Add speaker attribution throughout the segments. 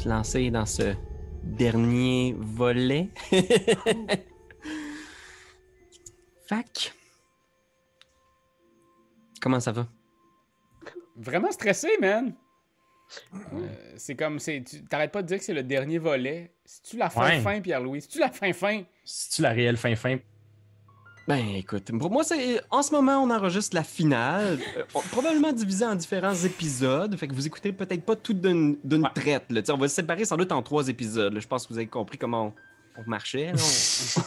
Speaker 1: se lancer dans ce dernier volet. Fac. Comment ça va?
Speaker 2: Vraiment stressé, man. Euh, c'est comme, c'est, tu t'arrêtes pas de dire que c'est le dernier volet. C'est-tu la fin
Speaker 3: Ouais.
Speaker 2: fin, Pierre-Louis? C'est-tu la fin fin?
Speaker 3: C'est-tu la réelle fin-fin?
Speaker 1: Ben écoute, pour moi, c'est en ce moment, on enregistre la finale, euh, probablement divisé en différents épisodes. Fait que vous écoutez peut-être pas tout d'une d'une
Speaker 3: Ouais.
Speaker 1: traite. Là. Tu On va se séparer sans doute en trois épisodes. là. Je pense que vous avez compris comment on, on marchait. là.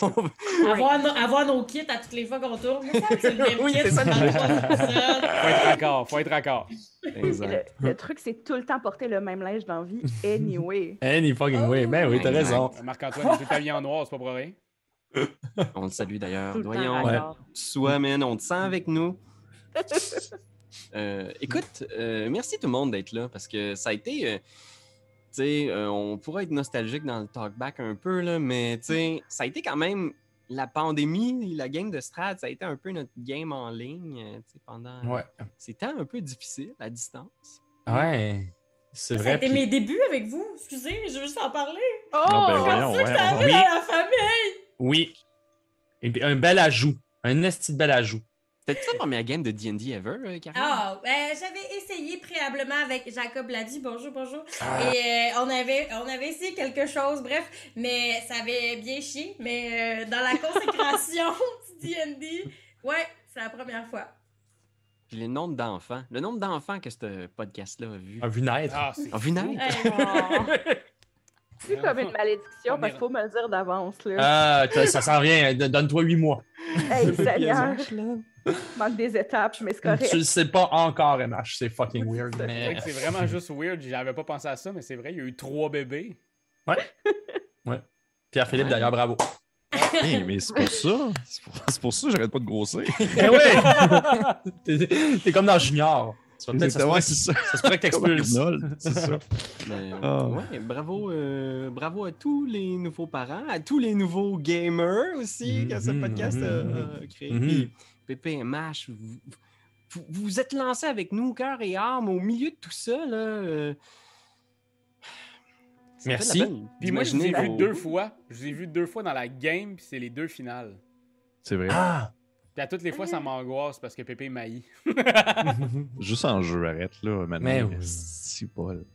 Speaker 1: On- on-
Speaker 4: Avoir, no- avoir nos kits à toutes les fois qu'on tourne. C'est le même
Speaker 1: Oui,
Speaker 4: kit
Speaker 1: c'est ça,
Speaker 4: dans.
Speaker 2: Faut être raccord, faut être raccord.
Speaker 1: Exact.
Speaker 5: Le, le truc, c'est tout le temps porter le même linge dans la vie, anyway.
Speaker 3: Any fucking way. Ben oui, t'as
Speaker 1: Exact.
Speaker 3: raison.
Speaker 2: Marc-Antoine, tout habillé en noir, c'est pas pour rien.
Speaker 1: On le salue d'ailleurs. Voyons,
Speaker 5: raccord.
Speaker 1: soit, man, on te sent avec nous. Euh, écoute, euh, merci tout le monde d'être là parce que ça a été. euh, tu sais, euh, on pourrait être nostalgique dans le talkback un peu, là, mais tu sais, ça a été quand même la pandémie, la game de Strad, ça a été un peu notre game en ligne tu sais, pendant.
Speaker 3: Ouais.
Speaker 1: C'était un peu difficile à distance.
Speaker 3: Ouais. C'est vrai. puis-
Speaker 4: mes débuts avec vous. Excusez, je veux juste en parler.
Speaker 5: Oh!
Speaker 6: Non, ben
Speaker 4: Comme ça que
Speaker 6: ouais.
Speaker 4: ça
Speaker 6: on-
Speaker 4: arrive
Speaker 3: Oui.
Speaker 4: dans la famille.
Speaker 3: Oui. Un bel ajout. Un esti de bel ajout.
Speaker 1: C'était ta première game de DD ever, euh, Karine?
Speaker 4: Ah, ben, j'avais essayé préalablement avec Jacob Ladi. Bonjour, bonjour.
Speaker 3: Ah.
Speaker 4: Et euh, on, avait, on avait essayé quelque chose, bref, mais ça avait bien chié. Mais euh, dans la consécration du DD, ouais, c'est la première fois.
Speaker 1: Puis le nombre d'enfants. Le nombre d'enfants que ce podcast-là a vu.
Speaker 3: A vu naître.
Speaker 2: Ah,
Speaker 1: A vu naître.
Speaker 4: Hey,
Speaker 5: Oh. C'est comme une malédiction,
Speaker 2: On
Speaker 5: parce qu'il faut me le dire d'avance. Là.
Speaker 3: Ah, ça s'en vient. Don- Donne-toi huit mois.
Speaker 5: Hey, Seigneur, manque des étapes, mais c'est correct.
Speaker 3: Tu le sais pas encore, MH. C'est fucking weird.
Speaker 2: C'est
Speaker 3: Mais...
Speaker 2: c'est vraiment juste weird. J'avais pas pensé à ça, mais c'est vrai, il y a eu trois bébés.
Speaker 3: Pierre-Philippe, d'ailleurs, bravo.
Speaker 6: Hey, mais c'est pour ça. C'est pour, c'est pour ça que j'arrête pas de grossir.
Speaker 3: Eh ouais! T'es- T'es comme dans Junior. Ça, va peut-être- ça, se
Speaker 6: Exactement, c'est ça.
Speaker 3: ça se pourrait que t'expulses.
Speaker 6: C'est ça.
Speaker 1: Mais,
Speaker 6: Ah.
Speaker 1: ouais, bravo, euh, bravo à tous les nouveaux parents, à tous les nouveaux gamers aussi que ce podcast a,
Speaker 3: mhm,
Speaker 1: a créé.
Speaker 3: mhm.
Speaker 1: Puis, PPMH, vous, vous, vous êtes lancés avec nous, cœur et âme, au milieu de tout ça. Là, euh, ça fait
Speaker 3: Merci.
Speaker 2: Puis moi, je vous ai vu deux fois. Je vous ai vu deux fois dans la game, puis c'est les deux finales.
Speaker 6: C'est vrai.
Speaker 3: Ah!
Speaker 2: Puis à toutes les fois, ça m'angoisse parce que Pépé maillit.
Speaker 6: Juste en jeu, arrête là, maintenant.
Speaker 3: Mais oui.
Speaker 6: Si, Paul.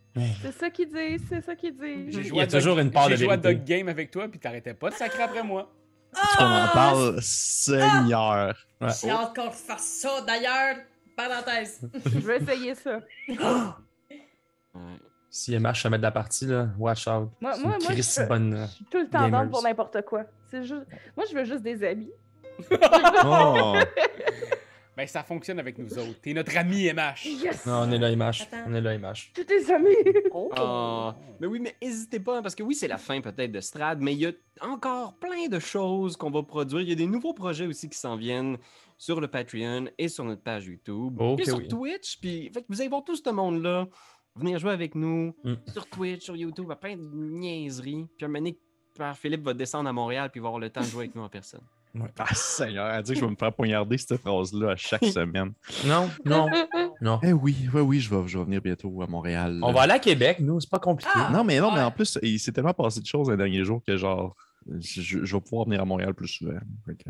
Speaker 5: C'est ça qu'ils disent, c'est ça qu'ils disent.
Speaker 2: J'ai
Speaker 3: Il y a
Speaker 2: à
Speaker 3: toujours une part de
Speaker 2: J'ai joué à. Dog Game avec toi, puis t'arrêtais pas de sacrer après moi.
Speaker 6: Est-ce qu'on en parle, Seigneur?
Speaker 4: J'ai hâte qu'on fasse ça, d'ailleurs. Parenthèse.
Speaker 5: Je vais essayer ça.
Speaker 3: Si MH se met de la partie, là, watch out.
Speaker 5: Moi- moi-
Speaker 3: une
Speaker 5: moi, je-
Speaker 3: bonne.
Speaker 5: Je suis tout le temps down pour n'importe quoi. Juste... Moi, je veux juste des amis.
Speaker 6: Oh!
Speaker 2: Ben, ça fonctionne avec nous autres. T'es notre ami, MH.
Speaker 5: Yes!
Speaker 3: Non, on est là, MH.
Speaker 4: Attends.
Speaker 3: On est là, MH.
Speaker 5: Tous des amis!
Speaker 1: Ah, mais oui, mais n'hésitez pas, parce que oui, c'est la fin peut-être de Strad, mais il y a encore plein de choses qu'on va produire. Il y a des nouveaux projets aussi qui s'en viennent sur le Patreon et sur notre page YouTube.
Speaker 3: Ok,
Speaker 1: et sur
Speaker 3: oui.
Speaker 1: Twitch. Puis fait que vous allez voir tout ce monde-là venir jouer avec nous
Speaker 3: Mm.
Speaker 1: sur Twitch, sur YouTube, à plein de niaiseries. Puis un moment donné, Père Philippe va descendre à Montréal puis va avoir le temps de jouer avec nous en personne.
Speaker 6: Ah, Seigneur, elle dit que je vais me faire poignarder cette phrase-là à chaque semaine.
Speaker 3: Non, non, non.
Speaker 6: Eh oui, oui, oui, je vais, je vais venir bientôt à Montréal.
Speaker 3: On va aller à Québec, nous, c'est pas compliqué.
Speaker 4: Ah!
Speaker 6: Non, mais non, mais en plus, il s'est tellement passé de choses les derniers jours que genre, je, vais pouvoir venir à Montréal plus souvent.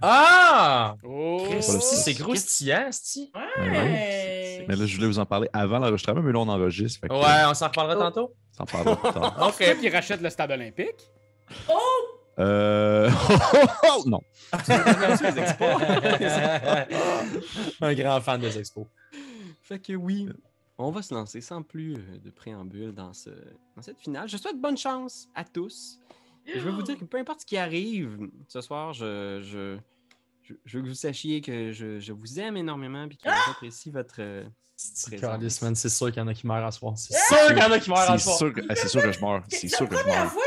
Speaker 3: Ah!
Speaker 2: Oh!
Speaker 3: C'est croustillant, c'ti.
Speaker 4: Ouais.
Speaker 6: Mais là, je voulais vous en parler avant l'enregistrement, mais là, on enregistre. Que,
Speaker 3: Ouais, on s'en reparlera tantôt.
Speaker 6: Ça en parlera plus tard.
Speaker 2: Ok, puis rachète le stade olympique.
Speaker 6: Euh... non.
Speaker 3: Un grand fan des expos.
Speaker 1: Fait que oui, on va se lancer sans plus euh, de préambule dans, ce, dans cette finale. Je souhaite bonne chance à tous. Et je veux vous dire que peu importe ce qui arrive ce soir, je, je, je, je veux que vous sachiez que je, je vous aime énormément et que j'apprécie votre euh,
Speaker 3: c'est sûr qu'il y en a qui meurent à soir. C'est sûr qu'il y en a qui meurent à soir.
Speaker 6: ah, c'est sûr que je meurs. C'est sûr que je meurs.
Speaker 4: fois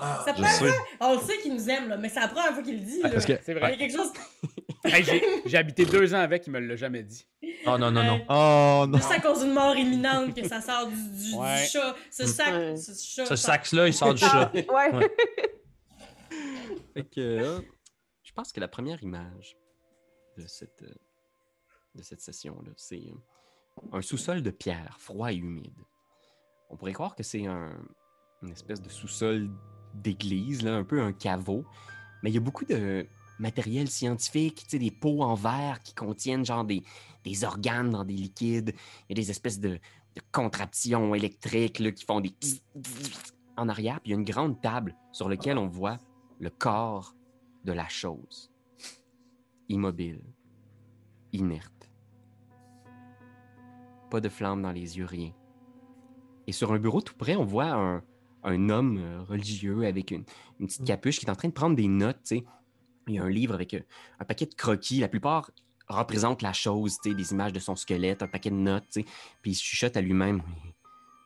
Speaker 4: ça!
Speaker 3: Ah,
Speaker 4: Ça
Speaker 6: sais.
Speaker 4: On le sait qu'il nous aime, là, mais c'est la première fois qu'il le dit. là.
Speaker 6: Parce que...
Speaker 2: C'est
Speaker 4: Il y
Speaker 2: vrai.
Speaker 4: a quelque chose.
Speaker 2: Hey, j'ai- J'ai habité deux ans avec, il me l'a jamais dit.
Speaker 3: Non, non, non, non.
Speaker 6: Oh non.
Speaker 4: C'est à cause d'une mort imminente que ça sort du, du- du
Speaker 2: Ouais.
Speaker 4: chat. Ce sac.
Speaker 5: Ouais.
Speaker 4: Ce, chat,
Speaker 3: Ce sac-là, il sort du chat.
Speaker 5: Ouais.
Speaker 3: Ouais.
Speaker 1: Fait que, euh, je pense que la première image de cette, euh, de cette session-là, c'est euh, un sous-sol de pierre, froid et humide. On pourrait croire que c'est un, une espèce de sous-sol d'église, un peu un caveau. Mais il y a beaucoup de matériel scientifique, des pots en verre qui contiennent genre des, des organes dans des liquides. Il y a des espèces de, de contraptions électriques là, qui font des en arrière. Puis il y a une grande table sur laquelle on voit le corps de la chose. Immobile, inerte. Pas de flamme dans les yeux, rien. Et sur un bureau tout près, on voit un, un homme euh, religieux avec une, une petite capuche qui est en train de prendre des notes. tu sais. Il y a un livre avec euh, un paquet de croquis. La plupart représentent la chose, des images de son squelette, un paquet de notes. Puis il chuchote à lui-même.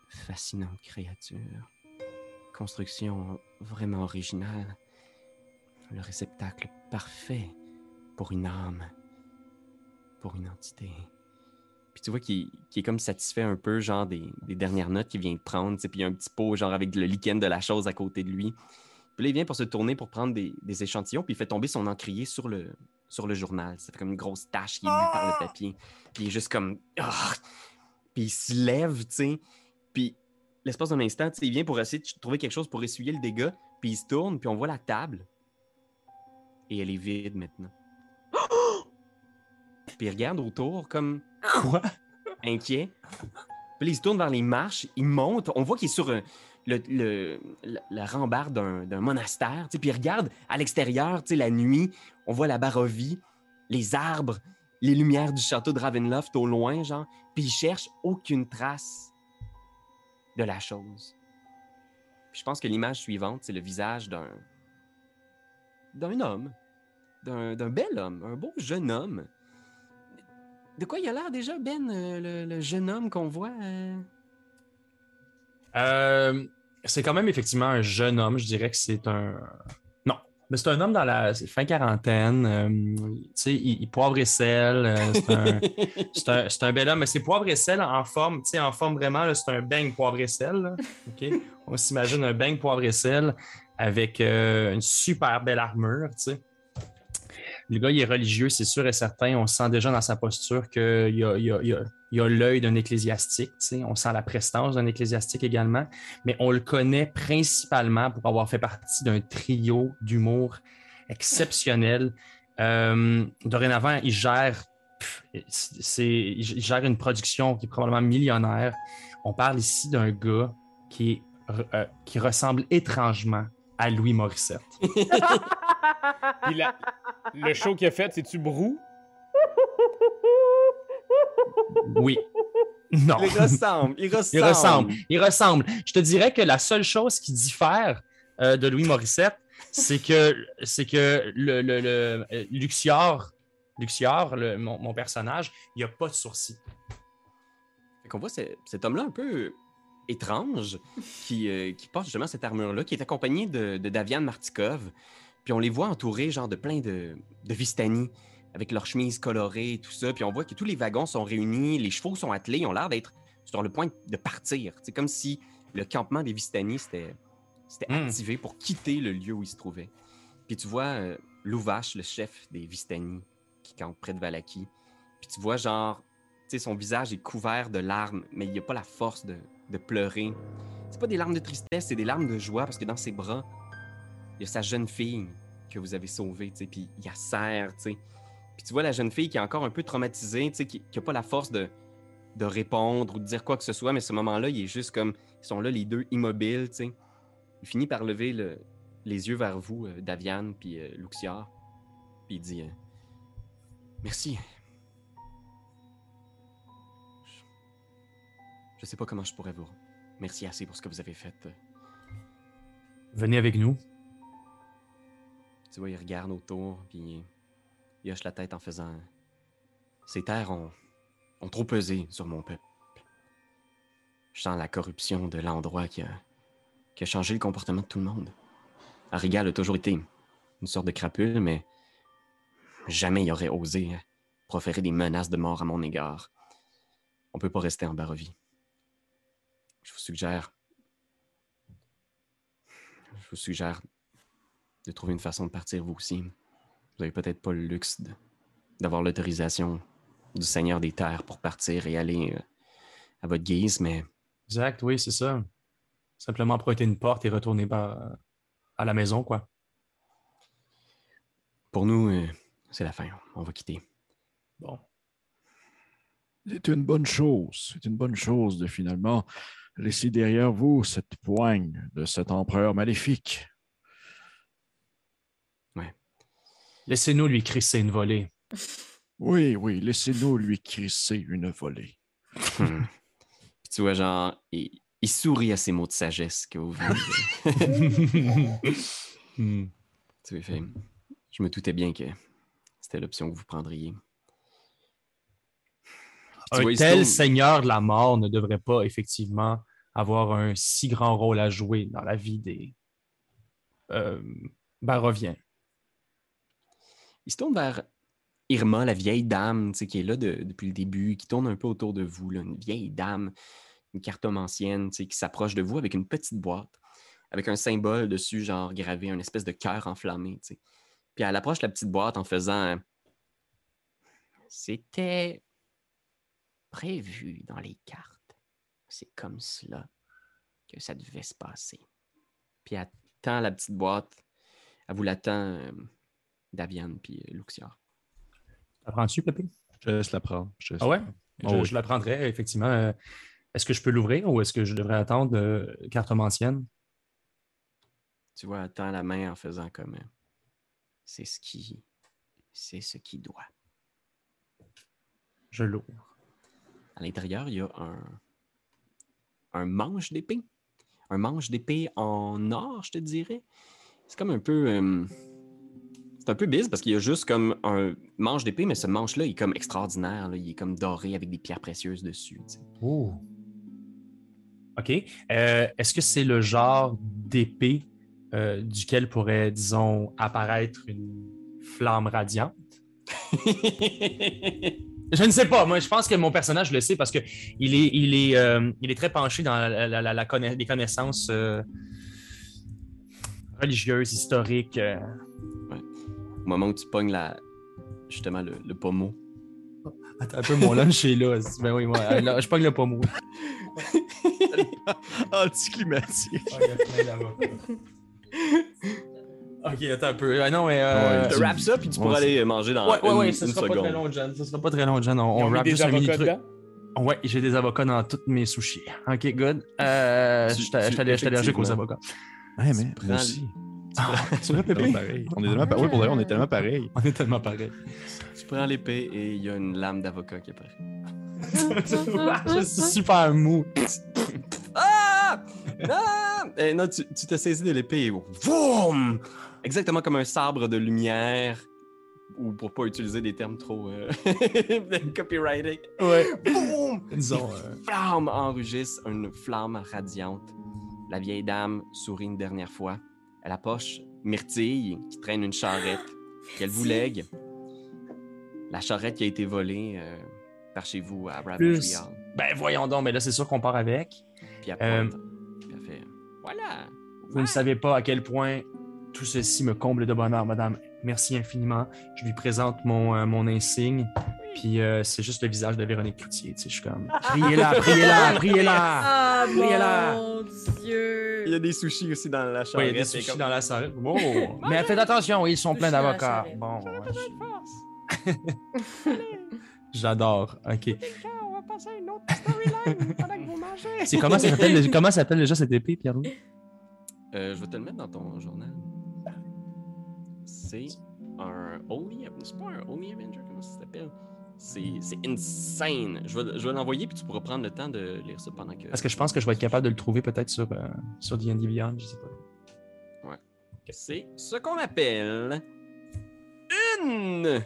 Speaker 1: Fascinante créature. Construction vraiment originale. Le réceptacle parfait pour une âme, pour une entité. Puis tu vois qu'il est comme satisfait un peu, genre, des, des dernières notes qu'il vient de prendre. Puis il y a un petit pot, genre, avec le lichen de la chose à côté de lui. Puis là, il vient pour se tourner pour prendre des, des échantillons, puis il fait tomber son encrier sur le, sur le journal. Ça fait comme une grosse tache qui est vue par le papier. Puis il est juste comme. Ah! Puis il se lève, tu sais. Puis l'espace d'un instant, tu sais, il vient pour essayer de trouver quelque chose pour essuyer le dégât. Puis il se tourne, puis on voit la table. Et elle est vide maintenant. Puis il regarde autour comme
Speaker 3: Quoi?
Speaker 1: inquiet. Puis il se tourne vers les marches, il monte. On voit qu'il est sur le, le- la, rambarde d'un d'un monastère. Puis il regarde à l'extérieur, la nuit. On voit la Barovie, les arbres, les lumières du château de Ravenloft au loin, genre. Puis il cherche aucune trace de la chose. Puis je pense que l'image suivante, c'est le visage d'un d'un homme, d'un d'un bel homme, un beau jeune homme. De quoi il a l'air déjà, Ben, euh, le, le jeune homme qu'on voit? euh?
Speaker 3: Euh, c'est quand même effectivement un jeune homme. Je dirais que c'est un. Non, mais c'est un homme dans la fin quarantaine. euh, tu sais, il, il poivre et sel. euh, c'est un, bel homme, mais c'est poivre et sel en forme. Tu sais, en forme vraiment, c'est un beigne poivre et sel. là? On s'imagine un beigne poivre et sel avec une super belle armure. Tu sais. Le gars, il est religieux, c'est sûr et certain. On sent déjà dans sa posture qu'il a, a- l'œil d'un ecclésiastique. On sent la prestance d'un ecclésiastique également. Mais on le connaît principalement pour avoir fait partie d'un trio d'humour exceptionnel. Euh, dorénavant, il gère, une production qui est probablement millionnaire. On parle ici d'un gars qui, euh, qui ressemble étrangement à Louis Morissette.
Speaker 2: Puis la- le show qu'il a fait, c'est-tu Brou?
Speaker 3: Oui. Non.
Speaker 1: Il ressemble, il ressemble.
Speaker 3: Il ressemble. Il ressemble. Je te dirais que la seule chose qui diffère euh, de Louis Morissette, c'est que c'est que le, le, le- euh, Luxior, Luxior, le- mon, mon personnage, il n'y a pas de sourcils.
Speaker 1: Fait qu'on voit ce- cet homme-là un peu étrange qui, euh, qui porte justement cette armure-là, qui est accompagné de, de Davian Martikov. Puis on les voit entourés genre de plein de, de Vistani avec leurs chemises colorées et tout ça. Puis on voit que tous les wagons sont réunis, les chevaux sont attelés, ils ont l'air d'être sur le point de partir. C'est comme si le campement des Vistani s'était s'était
Speaker 3: Mm.
Speaker 1: activé pour quitter le lieu où ils se trouvaient. Puis tu vois euh, Louvache, le chef des Vistani, qui campe près de Valaki. Puis tu vois genre tu sais, son visage est couvert de larmes, mais il n'y a pas la force de, de pleurer. C'est pas des larmes de tristesse, c'est des larmes de joie parce que dans ses bras, il y a sa jeune fille que vous avez sauvée, tu puis il la serre, tu. Puis tu vois la jeune fille qui est encore un peu traumatisée, tu sais, qui n'a pas la force de, de répondre ou de dire quoi que ce soit, mais ce moment-là, il est juste comme, ils sont là les deux immobiles, tu. Il finit par lever le- les yeux vers vous, euh, Daviane, puis euh, Luxiar, puis il dit euh, Merci. Je sais pas comment je pourrais vous. Merci assez pour ce que vous avez fait.
Speaker 3: Venez avec nous.
Speaker 1: Tu vois, il regarde autour, puis il hoche la tête en faisant. Ces terres ont, trop pesé sur mon peuple. Je sens la corruption de l'endroit qui a, changé le comportement de tout le monde. Arigal a toujours été une sorte de crapule, mais jamais il aurait osé proférer des menaces de mort à mon égard. On peut pas rester en Barovie. Je vous suggère. Je vous suggère de trouver une façon de partir vous aussi. Vous avez peut-être pas le luxe d'avoir l'autorisation du Seigneur des Terres pour partir et aller euh, à votre guise, mais
Speaker 3: Exact, oui, c'est ça. simplement emprunter une porte et retourner par- à la maison, quoi.
Speaker 1: Pour nous, euh, c'est la fin. On va quitter.
Speaker 3: Bon.
Speaker 6: C'est une bonne chose. C'est une bonne chose de finalement laisser derrière vous cette poigne de cet empereur maléfique.
Speaker 3: Laissez-nous lui crisser une volée.
Speaker 6: Oui, oui, laissez-nous lui crisser une volée.
Speaker 1: Hmm. Puis tu vois, genre, il, il sourit à ces mots de sagesse que vous venez de-
Speaker 3: Hmm.
Speaker 1: Tu fait, Je me doutais bien que c'était l'option que vous prendriez.
Speaker 3: Un
Speaker 1: vois,
Speaker 3: tel
Speaker 1: tourne-
Speaker 3: seigneur de la mort ne devrait pas effectivement avoir un si grand rôle à jouer dans la vie des euh, Baroviens.
Speaker 1: Il se tourne vers Irma, la vieille dame qui est là de- depuis le début, qui tourne un peu autour de vous. là, une vieille dame, une cartomancienne qui s'approche de vous avec une petite boîte, avec un symbole dessus, genre gravé, une espèce de cœur enflammé. Puis elle approche la petite boîte en faisant C'était prévu dans les cartes. C'est comme cela que ça devait se passer. Puis elle tend la petite boîte. Elle vous l'attend. Davian puis euh, Luxiar.
Speaker 3: Apprends-tu, Pépé?
Speaker 6: Je laisse la prendre. Je laisse
Speaker 3: Ah ouais?
Speaker 6: la prendre.
Speaker 3: Je,
Speaker 6: Oh oui.
Speaker 3: je la prendrais, effectivement. Euh, Est-ce que je peux l'ouvrir ou est-ce que je devrais attendre euh, cartomancienne?
Speaker 1: Tu vois, tend la main en faisant comme euh, c'est ce qui c'est ce qui doit.
Speaker 3: Je l'ouvre.
Speaker 1: À l'intérieur, il y a un un manche d'épée. Un manche d'épée en or, je te dirais. C'est comme un peu euh, c'est un peu bizarre parce qu'il y a juste comme un manche d'épée, mais ce manche-là, il est comme extraordinaire. là. Il est comme doré avec des pierres précieuses dessus. tu sais.
Speaker 3: Oh. OK. Euh, Est-ce que c'est le genre d'épée euh, duquel pourrait, disons, apparaître une flamme radiante? Je ne sais pas. Moi, je pense que mon personnage le sait parce que il est, il est, euh, il est très penché dans la, la- la- la conna- les connaissances euh, religieuses, historiques. euh.
Speaker 1: Au moment où tu pognes la justement le, le pommeau.
Speaker 3: Attends un peu, mon lunch est là. Ben oui, moi, euh, là, je pogne le pommeau.
Speaker 6: Anticlimatique.
Speaker 3: ok, attends un peu. Ah non, mais. euh,
Speaker 6: Ouais,
Speaker 1: Tu wraps ça, puis tu pourras aller manger dans
Speaker 3: Ouais, ouais,
Speaker 1: une,
Speaker 3: ouais, ça
Speaker 1: une
Speaker 3: sera pas très long, John. Ça sera pas très long, John. On, on wrap juste un mini
Speaker 2: avocats
Speaker 3: truc. Ouais, j'ai des avocats dans tous mes sushis. Ok, good. Euh,
Speaker 1: Tu-
Speaker 3: je suis allergique aux avocats.
Speaker 6: Ouais, mais
Speaker 1: prends
Speaker 6: moi
Speaker 1: le-
Speaker 6: aussi.
Speaker 3: Ah, tu
Speaker 6: On est
Speaker 3: Pépé?
Speaker 6: On est tellement pareil. Oui, pour vrai, on est tellement pareil.
Speaker 3: On est tellement pareil.
Speaker 1: Tu prends l'épée et il y a une lame d'avocat qui apparaît.
Speaker 3: je suis super mou.
Speaker 1: Ah! Ah! Eh, non, tu, tu te saisis de l'épée et boum! Exactement comme un sabre de lumière, ou pour pas utiliser des termes trop euh, copyrighted.
Speaker 3: Ouais.
Speaker 1: Boum!
Speaker 3: Disons. euh,
Speaker 1: Flamme enregistre une flamme radiante. La vieille dame sourit une dernière fois. Elle approche Myrtille qui traîne une charrette qu'elle vous lègue. La charrette qui a été volée euh, par chez vous à. Hall.
Speaker 3: Ben voyons donc, mais là, c'est sûr qu'on part avec.
Speaker 1: Puis elle,
Speaker 3: Euh,
Speaker 1: fait Voilà!
Speaker 3: Vous ne savez pas à quel point tout ceci me comble de bonheur, madame. Merci infiniment. Je lui présente mon, euh, mon insigne. Puis euh, c'est juste le visage de Véronique Cloutier. Tu sais, je suis comme Priez-la, priez-la, priez-la.
Speaker 4: Ah
Speaker 3: Priez-la.
Speaker 4: mon dieu!
Speaker 1: Il y a des sushis aussi dans la charrette.
Speaker 3: il y a des sushis
Speaker 1: comme-
Speaker 3: dans la salle. Oh. Mais faites attention, ils sont pleins d'avocats.
Speaker 4: charrette.
Speaker 3: Bon. J'adore. Ok. C'est comment ça s'appelle comment ça s'appelle déjà cette épée, Pierre Louis
Speaker 1: Euh, je vais te le mettre dans ton journal. C'est un Holy... C'est pas un Holy Avenger, comment ça s'appelle? C'est insane. Je vais, je vais l'envoyer, puis tu pourras prendre le temps de lire ça pendant que...
Speaker 3: Parce que je pense que je vais être capable de le trouver peut-être sur euh, sur D&D Beyond, je sais pas.
Speaker 1: C'est ce qu'on appelle une...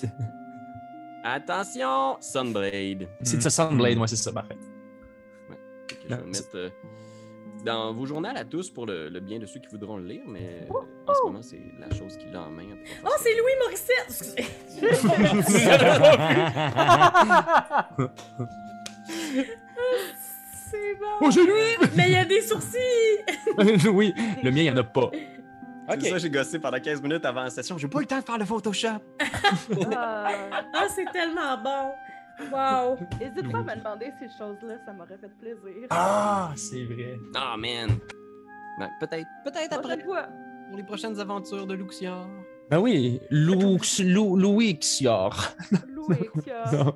Speaker 1: Attention, Sunblade.
Speaker 3: C'est ça Sunblade, moi c'est ça, parfait.
Speaker 1: que je vais mettre euh, dans vos journaux à tous pour le, le bien de ceux qui voudront le lire, mais euh, en ce moment, c'est la chose qu'il a en main.
Speaker 4: Oh, c'est Louis Morissette! C'est bon.
Speaker 3: Oh, j'ai lui
Speaker 4: Mais il y a des sourcils!
Speaker 3: Oui, le mien il y en a pas.
Speaker 1: C'est
Speaker 2: Ok.
Speaker 1: ça, j'ai gossé pendant 15 minutes avant la session. J'ai pas eu le temps de faire le Photoshop.
Speaker 5: Ah.
Speaker 4: Ah, c'est tellement bon! Wow!
Speaker 5: N'hésite pas à me demander ces choses-là, ça m'aurait fait plaisir.
Speaker 3: Ah, c'est vrai.
Speaker 1: Ah, man! Ben, peut-être, peut-être après,
Speaker 5: fois.
Speaker 1: pour les prochaines aventures de Luxior.
Speaker 3: Ben oui, Lou, Lou, Louis Xior.
Speaker 5: Louis, tiens.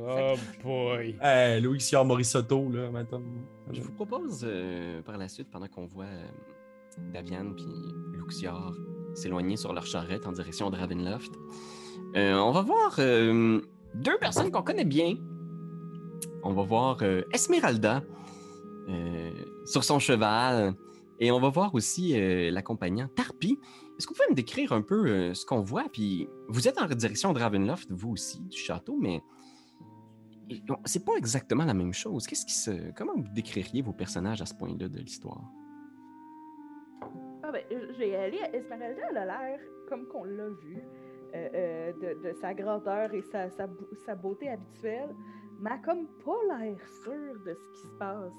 Speaker 2: Oh boy.
Speaker 3: Hey, Louis Xior Morisotto, là, maintenant.
Speaker 1: Je vous propose euh, par la suite, pendant qu'on voit euh, Davian puis Luxior s'éloigner sur leur charrette en direction de Ravenloft, euh, on va voir euh, deux personnes qu'on connaît bien. On va voir euh, Esmeralda euh, sur son cheval et on va voir aussi euh, l'accompagnant Tarpi. Est-ce que vous pouvez me décrire un peu ce qu'on voit? Puis vous êtes en direction de Ravenloft, vous aussi, du château, mais c'est pas exactement la même chose. Qu'est-ce qui se. Comment vous décririez vos personnages à ce point-là de l'histoire?
Speaker 5: Ah ben, je vais aller. Esmeralda, elle a l'air comme qu'on l'a vu, euh, euh, de, de sa grandeur et sa, sa, beauté habituelle, mais elle a comme pas l'air sûre de ce qui se passe.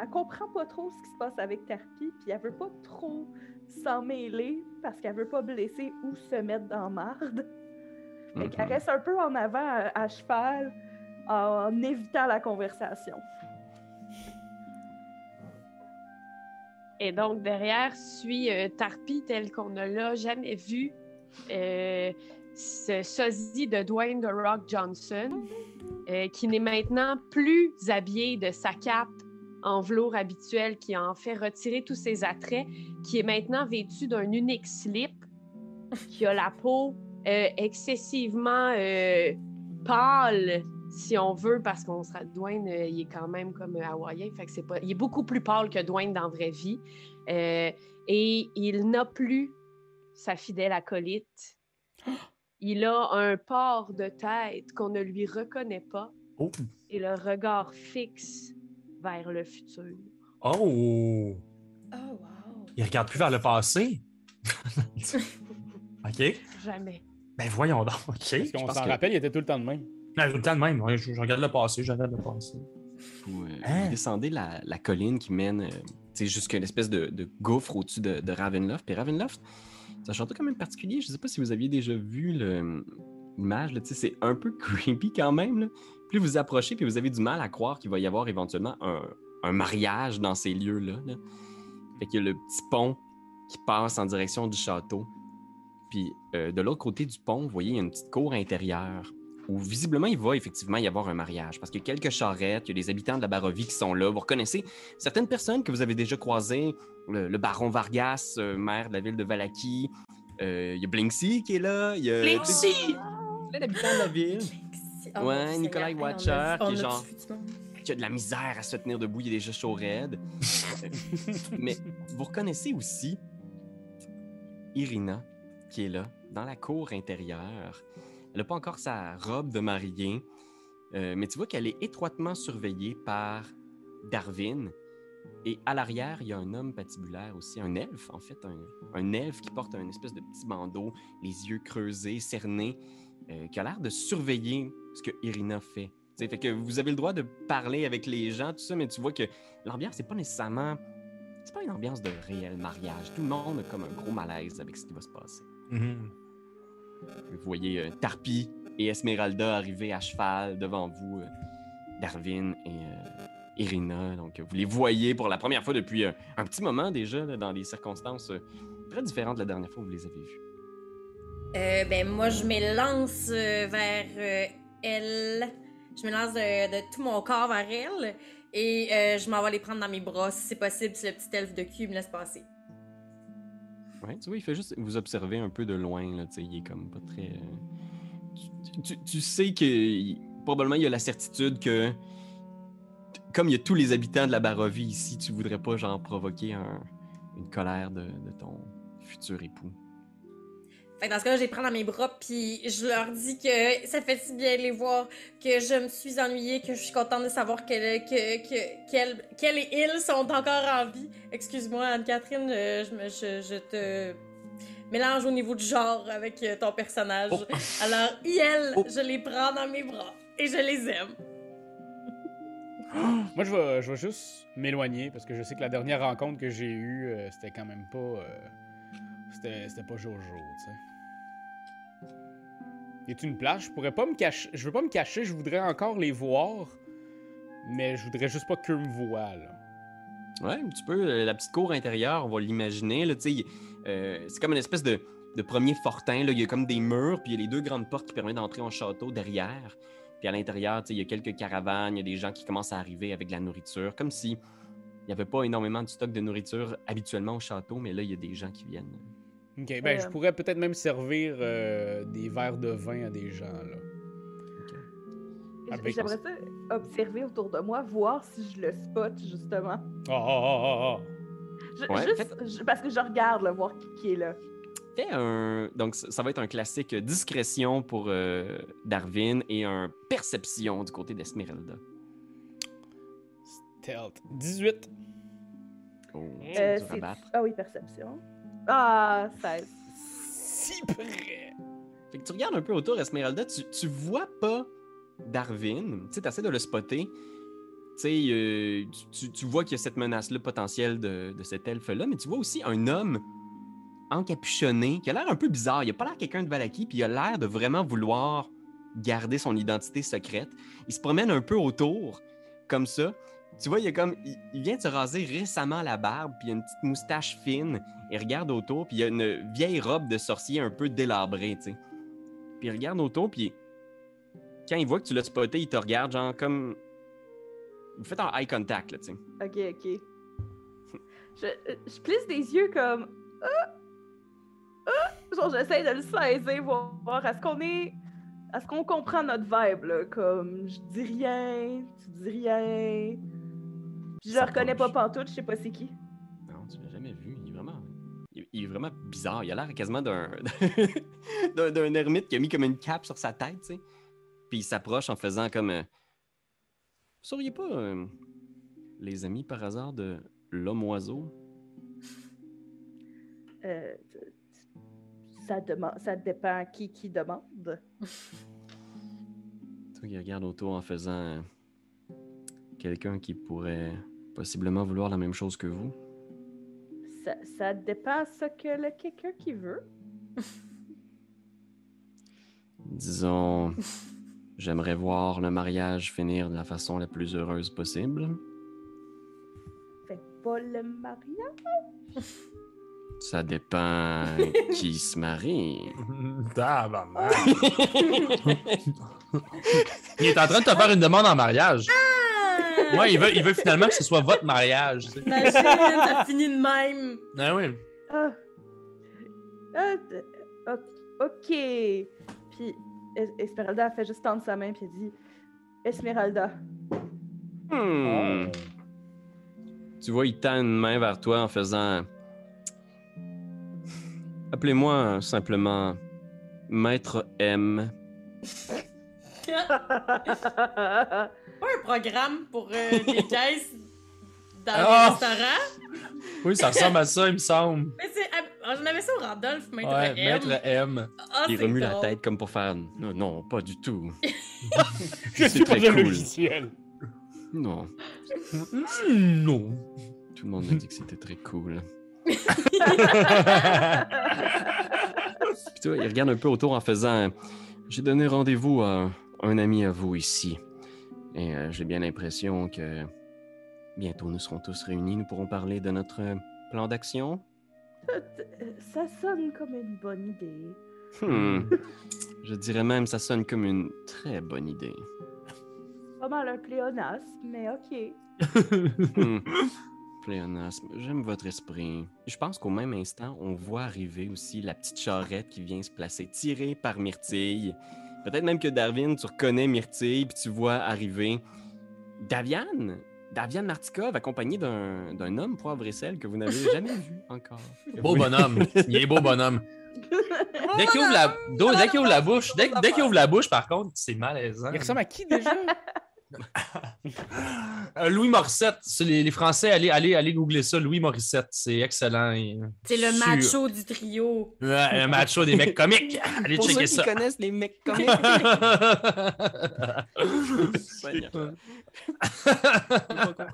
Speaker 5: Elle comprend pas trop ce qui se passe avec Tarpi, puis elle veut pas trop s'en mêler parce qu'elle veut pas blesser ou se mettre dans marde. Fait qu'elle
Speaker 1: Mhm.
Speaker 5: reste un peu en avant à, à cheval en évitant la conversation.
Speaker 7: Et donc, derrière suit euh, Tarpi tel qu'on ne l'a jamais vu. Euh, ce sosie de Dwayne The Rock Johnson, euh, qui n'est maintenant plus habillé de sa cape en velours habituel, qui en fait retiré tous ses attraits, qui est maintenant vêtu d'un unique slip, qui a la peau euh, excessivement euh, pâle, si on veut, parce qu'on sera Dwayne, euh, il est quand même comme euh, hawaïen, fait c'est pas, il est beaucoup plus pâle que Dwayne dans la vraie vie, et il n'a plus sa fidèle acolyte. Il a un port de tête qu'on ne lui reconnaît pas
Speaker 3: Oh.
Speaker 7: et le regard fixe vers le futur.
Speaker 3: Oh!
Speaker 4: Oh, wow!
Speaker 3: Il regarde plus vers le passé. OK.
Speaker 7: Jamais.
Speaker 3: Ben voyons donc. OK.
Speaker 2: Parce
Speaker 1: je
Speaker 2: qu'on
Speaker 1: pense
Speaker 2: s'en
Speaker 1: que-
Speaker 2: rappelle, il était tout le temps de même.
Speaker 3: Ben, tout le temps de même. Ouais, je, je regarde le passé, je regarde le passé.
Speaker 1: Vous, euh,
Speaker 3: Hein?
Speaker 1: vous descendez la, la colline qui mène euh, jusqu'à une espèce de, de gouffre au-dessus de, de Ravenloft. Puis Ravenloft, c'est un quand même particulier. Je sais pas si vous aviez déjà vu l'image. C'est un peu creepy quand même. Plus vous approchez, puis vous avez du mal à croire qu'il va y avoir éventuellement un, un mariage dans ces lieux-là. là. Fait qu'il y a le petit pont qui passe en direction du château. Puis euh, de l'autre côté du pont, vous voyez, il y a une petite cour intérieure où visiblement il va effectivement y avoir un mariage parce qu'il y a quelques charrettes, il y a des habitants de la Barovie qui sont là. Vous reconnaissez certaines personnes que vous avez déjà croisées, le, le baron Vargas, euh, maire de la ville de Valaki. Euh, Il y a Blinksy qui est là. Il y a
Speaker 3: Blinksy!
Speaker 1: plein d'habitants de la ville
Speaker 4: Oh,
Speaker 1: Ouais, Nicolas Watcher, qui est genre- qui a de la misère à se tenir debout, il est déjà chaud raide. Mais vous reconnaissez aussi Irina qui est là, dans la cour intérieure. Elle n'a pas encore sa robe de mariée, euh, mais tu vois qu'elle est étroitement surveillée par Darwin. Et à l'arrière, il y a un homme patibulaire aussi, un elfe en fait, un, elfe qui porte un espèce de petit bandeau, les yeux creusés, cernés, euh, qui a l'air de surveiller ce que Irina fait. Tu sais, fait que vous avez le droit de parler avec les gens, tout ça, mais tu vois que l'ambiance, c'est pas nécessairement. C'est pas une ambiance de réel mariage. Tout le monde a comme un gros malaise avec ce qui va se passer.
Speaker 3: Mhm.
Speaker 1: Vous voyez euh, Tarpi et Esmeralda arriver à cheval devant vous, euh, Darwin et euh, Irina. Donc, vous les voyez pour la première fois depuis euh, un petit moment déjà, dans des circonstances très différentes de la dernière fois où vous les avez vus.
Speaker 4: Euh, ben, moi, je me lance euh, vers euh, elle. Je me lance de, tout mon corps vers elle. Et je m'en vais les prendre dans mes bras, si c'est possible, si le petit elfe de cul me laisse passer.
Speaker 1: Ouais, tu vois, il fait juste vous observer un peu de loin, là, il est comme pas très... euh, tu, tu- sais que probablement il y a la certitude que comme il y a tous les habitants de la Barovie ici, tu voudrais pas genre provoquer un- une colère de, de ton futur époux.
Speaker 4: Fait que dans ce cas-là, je les prends dans mes bras, puis je leur dis que ça fait si bien de les voir, que je me suis ennuyée, que je suis contente de savoir qu'elle que, que, qu'elle, qu'elle et ils sont encore en vie. Excuse-moi, Anne-Catherine, euh, je, je, je te mélange au niveau du genre avec euh, ton personnage.
Speaker 3: Oh.
Speaker 4: Alors, ils,
Speaker 3: Oh.
Speaker 4: je les prends dans mes bras et je les aime.
Speaker 2: Moi, je vais, je vais juste m'éloigner parce que je sais que la dernière rencontre que j'ai eue, euh, c'était quand même pas. euh, c'était, c'était pas Jojo, tu sais. Y a une place? Je pourrais pas me cacher. Je veux pas me cacher, je voudrais encore les voir. Mais je voudrais juste pas qu'eux me voient.
Speaker 1: Ouais, un petit peu. euh, La petite cour intérieure, on va l'imaginer. euh, c'est comme une espèce de, premier fortin. là. Il y a comme des murs, puis il y a les deux grandes portes qui permettent d'entrer en château derrière. Puis à l'intérieur, il y a quelques caravanes, il y a des gens qui commencent à arriver avec de la nourriture, comme si il n'y avait pas énormément de stock de nourriture habituellement au château, mais là, il y a des gens qui viennent.
Speaker 2: Ok, ben
Speaker 5: Euh.
Speaker 2: je pourrais peut-être même servir euh, des verres de vin à des gens, là. Avec-
Speaker 5: J'aimerais ça observer autour de moi, voir si je le spot, justement.
Speaker 2: Oh, oh, oh, oh, oh.
Speaker 5: Je-
Speaker 1: Ouais,
Speaker 5: juste, je- parce que je regarde, là, voir qui, qui est là.
Speaker 1: Fais un. Donc, ça va être un classique discrétion pour euh, Darwin et un perception du côté d'Esmeralda.
Speaker 2: Stealth. 18.
Speaker 1: Oh,
Speaker 5: Euh. Ah oui, perception. Ah, 16.
Speaker 2: Si près.
Speaker 1: Fait que tu regardes un peu autour, Esmeralda, tu, tu vois pas Darwin. Tu sais, essaies de le spotter. Euh, tu- tu vois qu'il y a cette menace-là potentielle de, de cet elfe-là, mais tu vois aussi un homme encapuchonné qui a l'air un peu bizarre. Il a pas l'air quelqu'un de Valaki, puis il a l'air de vraiment vouloir garder son identité secrète. Il se promène un peu autour, comme ça. Tu vois, il, a comme, il, il vient de se raser récemment la barbe, puis il a une petite moustache fine. Il regarde autour, puis il a une vieille robe de sorcier un peu délabrée, tu sais. Puis il regarde autour, puis quand il voit que tu l'as spoté, il te regarde, genre comme. Vous faites un eye contact, là, tu sais.
Speaker 5: Ok, ok. Je, je plisse des yeux comme. Ah! Ah! Genre, j'essaie de le saisir, voir, voir est-ce qu'on est. Est-ce qu'on comprend notre vibe, là? Comme, je dis rien, tu dis rien. Je le reconnais pas pantoute, je sais pas c'est qui.
Speaker 1: Non, tu l'as jamais vu. Il est vraiment. Il, il est vraiment bizarre. Il a l'air quasiment d'un. d'un, d'un ermite qui a mis comme une cape sur sa tête, tu sais. Puis il s'approche en faisant comme. euh, Vous seriez pas. euh, les amis par hasard de l'homme-oiseau?
Speaker 5: Euh, t- t- ça, demande, ça dépend qui qui demande.
Speaker 1: Toi, il regarde autour en faisant. euh, Quelqu'un qui pourrait possiblement vouloir la même chose que vous.
Speaker 5: Ça, ça dépend ce que le quelqu'un qui veut.
Speaker 1: Disons, j'aimerais voir le mariage finir de la façon la plus heureuse possible.
Speaker 5: Fait pas le mariage?
Speaker 1: Ça dépend qui se marie.
Speaker 3: Tabarnak. il est en train de te faire une demande en mariage. Moi, il veut, il veut finalement que ce soit votre mariage. tu sais.
Speaker 4: Imagine, ça finit de même.
Speaker 3: Ah oui.
Speaker 5: Ah. Ah, ok. Puis Es- Esmeralda a fait juste tendre sa main puis elle dit Esmeralda.
Speaker 1: Hmm. Tu vois, il tend une main vers toi en faisant. Appelez-moi simplement Maître M.
Speaker 4: Pas un programme pour euh, des caisses dans
Speaker 3: Ah!
Speaker 4: les restaurants?
Speaker 3: Oui, ça ressemble à ça, il me semble.
Speaker 4: Mais c'est. ah, J'en avais ça au Randolph, Maître
Speaker 3: Ouais,
Speaker 4: M.
Speaker 3: Maître M.
Speaker 4: Ah,
Speaker 1: Il
Speaker 4: c'est
Speaker 1: remue la
Speaker 4: drôle.
Speaker 1: tête comme pour faire. Non, non, pas du tout.
Speaker 2: Je
Speaker 1: C'est
Speaker 2: suis pas
Speaker 1: très
Speaker 2: un
Speaker 1: cool.
Speaker 2: logiciel.
Speaker 1: Non.
Speaker 3: Non.
Speaker 1: Tout le monde m'a dit que c'était très cool. Puis toi, il regarde un peu autour en faisant J'ai donné rendez-vous à un ami à vous ici. Et euh, j'ai bien l'impression que bientôt nous serons tous réunis. Nous pourrons parler de notre euh, plan d'action.
Speaker 5: Ça sonne comme une bonne idée.
Speaker 1: Hmm. Je dirais même ça sonne comme une très bonne idée.
Speaker 5: Pas mal un pléonasme, mais ok.
Speaker 1: Hmm. Pléonasme, j'aime votre esprit. Je pense qu'au même instant, on voit arriver aussi la petite charrette qui vient se placer, tirée par Myrtille. Peut-être même que Darwin, tu reconnais Myrtille, puis tu vois arriver Davian, Davian Martikov, accompagné d'un d'un homme poivre et sel que vous n'avez jamais vu encore.
Speaker 3: Beau bonhomme. Il est beau bonhomme. Dès qu'il ouvre la, d'où- dès qu'il ouvre la bouche, dès, dès qu'il ouvre la bouche, par contre, c'est malaisant.
Speaker 2: Il ressemble à qui déjà?
Speaker 3: Euh, Louis Morissette, c'est les, les Français, allez, allez, allez googler ça. Louis Morissette, c'est excellent.
Speaker 4: C'est le macho du trio.
Speaker 3: Ouais, un macho des mecs comiques. Allez
Speaker 1: Pour ceux
Speaker 3: checker
Speaker 1: qui
Speaker 3: ça.
Speaker 1: connaissent les mecs comiques.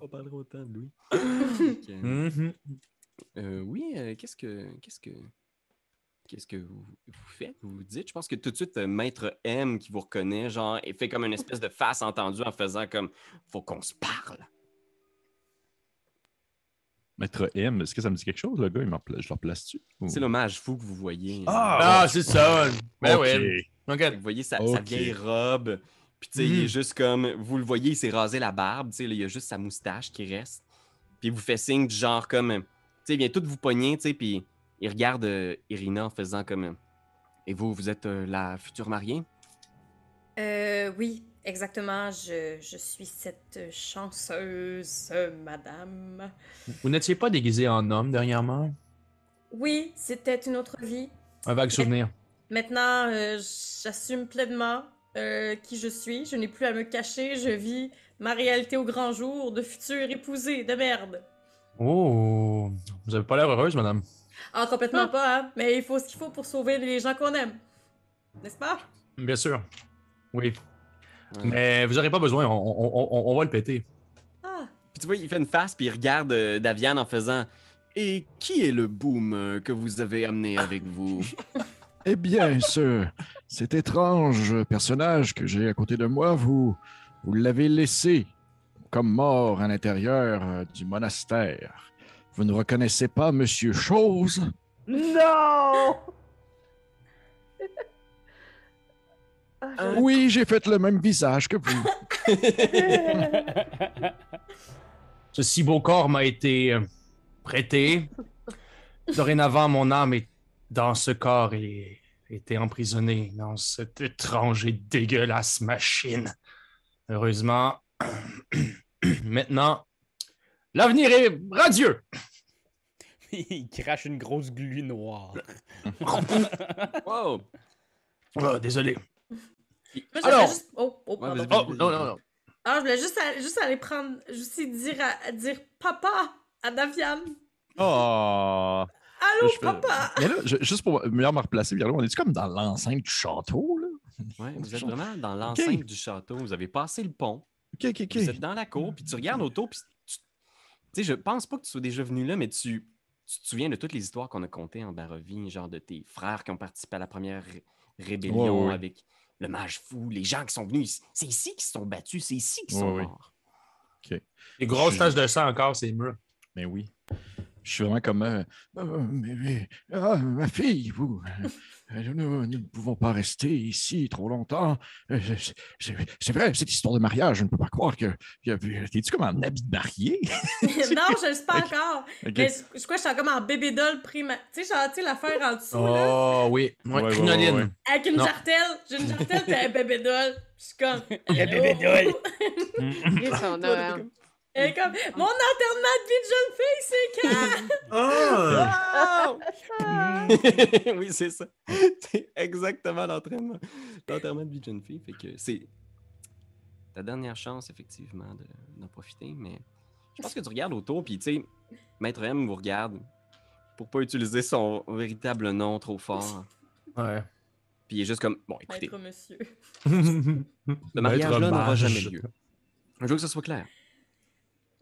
Speaker 1: Qu'on parlera autant de lui. Ok.
Speaker 3: Mhm.
Speaker 1: Euh, oui, euh, qu'est-ce que. Qu'est-ce que. Qu'est-ce que vous, vous faites, vous vous dites? Je pense que tout de suite, euh, Maître M qui vous reconnaît, genre, et fait comme une espèce de face entendue en faisant comme Faut qu'on se parle.
Speaker 6: Maître M, est-ce que ça me dit quelque chose, le gars? Il pla- Je le replace-tu? Ou-
Speaker 1: C'est l'hommage fou que vous voyez.
Speaker 6: Ah,
Speaker 3: Ah, c'est ça. Ben
Speaker 6: Ok.
Speaker 1: Vous voyez sa, vieille robe. Puis, tu sais, il est juste comme. Vous le voyez, il s'est rasé la barbe. Tu sais, là, il y a juste sa moustache qui reste. Puis, il vous fait signe du genre comme. Tu sais, il vient tout vous pogner, tu sais. Puis, il regarde euh, Irina en faisant comme. Et vous, vous êtes euh, la future mariée?
Speaker 4: Euh, oui, exactement. Je, je suis cette chanceuse madame.
Speaker 3: Vous n'étiez pas déguisé en homme dernièrement?
Speaker 4: Oui, c'était une autre vie.
Speaker 3: Un vague souvenir.
Speaker 4: Maintenant, euh, j'assume pleinement euh, qui je suis. Je n'ai plus à me cacher. Je vis ma réalité au grand jour de future épousée de merde.
Speaker 3: Oh, vous avez pas l'air heureuse, madame.
Speaker 4: Ah, complètement pas, hein? Mais il faut ce qu'il faut pour sauver les gens qu'on aime. N'est-ce pas?
Speaker 3: Bien sûr. Oui.
Speaker 1: Ouais.
Speaker 3: Mais vous n'aurez pas besoin, on, on- on- on va le péter.
Speaker 4: Ah,
Speaker 1: Puis, tu vois, il fait une face, puis il regarde euh, Daviane en faisant. Et qui est le boom euh, que vous avez amené avec vous?
Speaker 6: Eh bien, ce, cet étrange personnage que j'ai à côté de moi, vous, vous l'avez laissé comme mort à l'intérieur euh, du monastère. Vous ne reconnaissez pas Monsieur Chose?
Speaker 5: Non! Ah,
Speaker 6: Oui, j'ai fait le même visage que vous.
Speaker 3: Ce si beau corps m'a été euh, prêté. Dorénavant, mon âme est dans ce corps et était emprisonnée dans cette étrange et dégueulasse machine. Heureusement, maintenant, l'avenir est radieux.
Speaker 2: Il crache une grosse glu noire.
Speaker 1: wow!
Speaker 3: Oh, désolé.
Speaker 4: moi,
Speaker 3: Alors-
Speaker 4: juste... Oh, oh,
Speaker 1: Ouais,
Speaker 3: Oh, non, non, non.
Speaker 4: Ah, je voulais juste aller, juste aller prendre... Juste dire, à, à dire papa à Daviane.
Speaker 6: Oh!
Speaker 4: Allô,
Speaker 6: Je fais-
Speaker 4: papa?
Speaker 6: Mais là, je- juste pour mieux me replacer, on est comme dans l'enceinte du château, là?
Speaker 1: Ouais, vous êtes vraiment dans l'enceinte du château. Vous avez passé le pont.
Speaker 6: Ok, ok, ok.
Speaker 1: Vous êtes dans la cour, puis tu regardes autour, puis sais, je pense pas que tu sois déjà venu là, mais tu, tu te souviens de toutes les histoires qu'on a contées en Barovie, genre de tes frères qui ont participé à la première ré- rébellion
Speaker 6: Ouais, ouais, ouais.
Speaker 1: avec le mage fou, les gens qui sont venus ici. C'est ici qu'ils se sont battus, c'est ici qu'ils
Speaker 6: Ouais,
Speaker 1: sont
Speaker 6: ouais.
Speaker 1: morts.
Speaker 3: Les grosses
Speaker 6: Je-
Speaker 3: taches de sang encore, c'est murs.
Speaker 6: Mais oui. Je suis vraiment comme. euh, Ah, mais- mais- ah, ma fille, vous. euh, nous, nous ne pouvons pas rester ici trop longtemps. Euh, c'est- vrai, cette histoire de mariage, je ne peux pas croire que. que- T'es-tu comme en habit de marié?
Speaker 4: non, je le sais pas encore. Mais je, je crois que je suis comme en bébé doll prima. Tu sais, genre, tu sais, l'affaire en dessous, là.
Speaker 3: Oh, oui. Ouais,
Speaker 6: Ouais,
Speaker 3: crinoline.
Speaker 6: ouais, ouais.
Speaker 4: Avec une
Speaker 3: Non.
Speaker 4: jartelle. J'ai une jartelle, t'as un bébé doll. Je suis comme.
Speaker 2: Un bébé doll.
Speaker 7: Et son homme.
Speaker 4: Elle est comme. Mon enterrement de vie de jeune fille, c'est quand?
Speaker 1: Oh! Oui, c'est ça. C'est exactement l'entraînement. L'enterrement de vie de jeune fille. Fait que c'est ta dernière chance, effectivement, de- d'en profiter. Mais je pense que tu regardes autour, puis tu sais, Maître M vous regarde pour pas utiliser son véritable nom trop fort.
Speaker 3: Ouais.
Speaker 1: Puis il est juste comme, bon, écoutez,
Speaker 4: Maître monsieur.
Speaker 1: le mariage-là n'aura jamais lieu. Je veux que ça soit clair.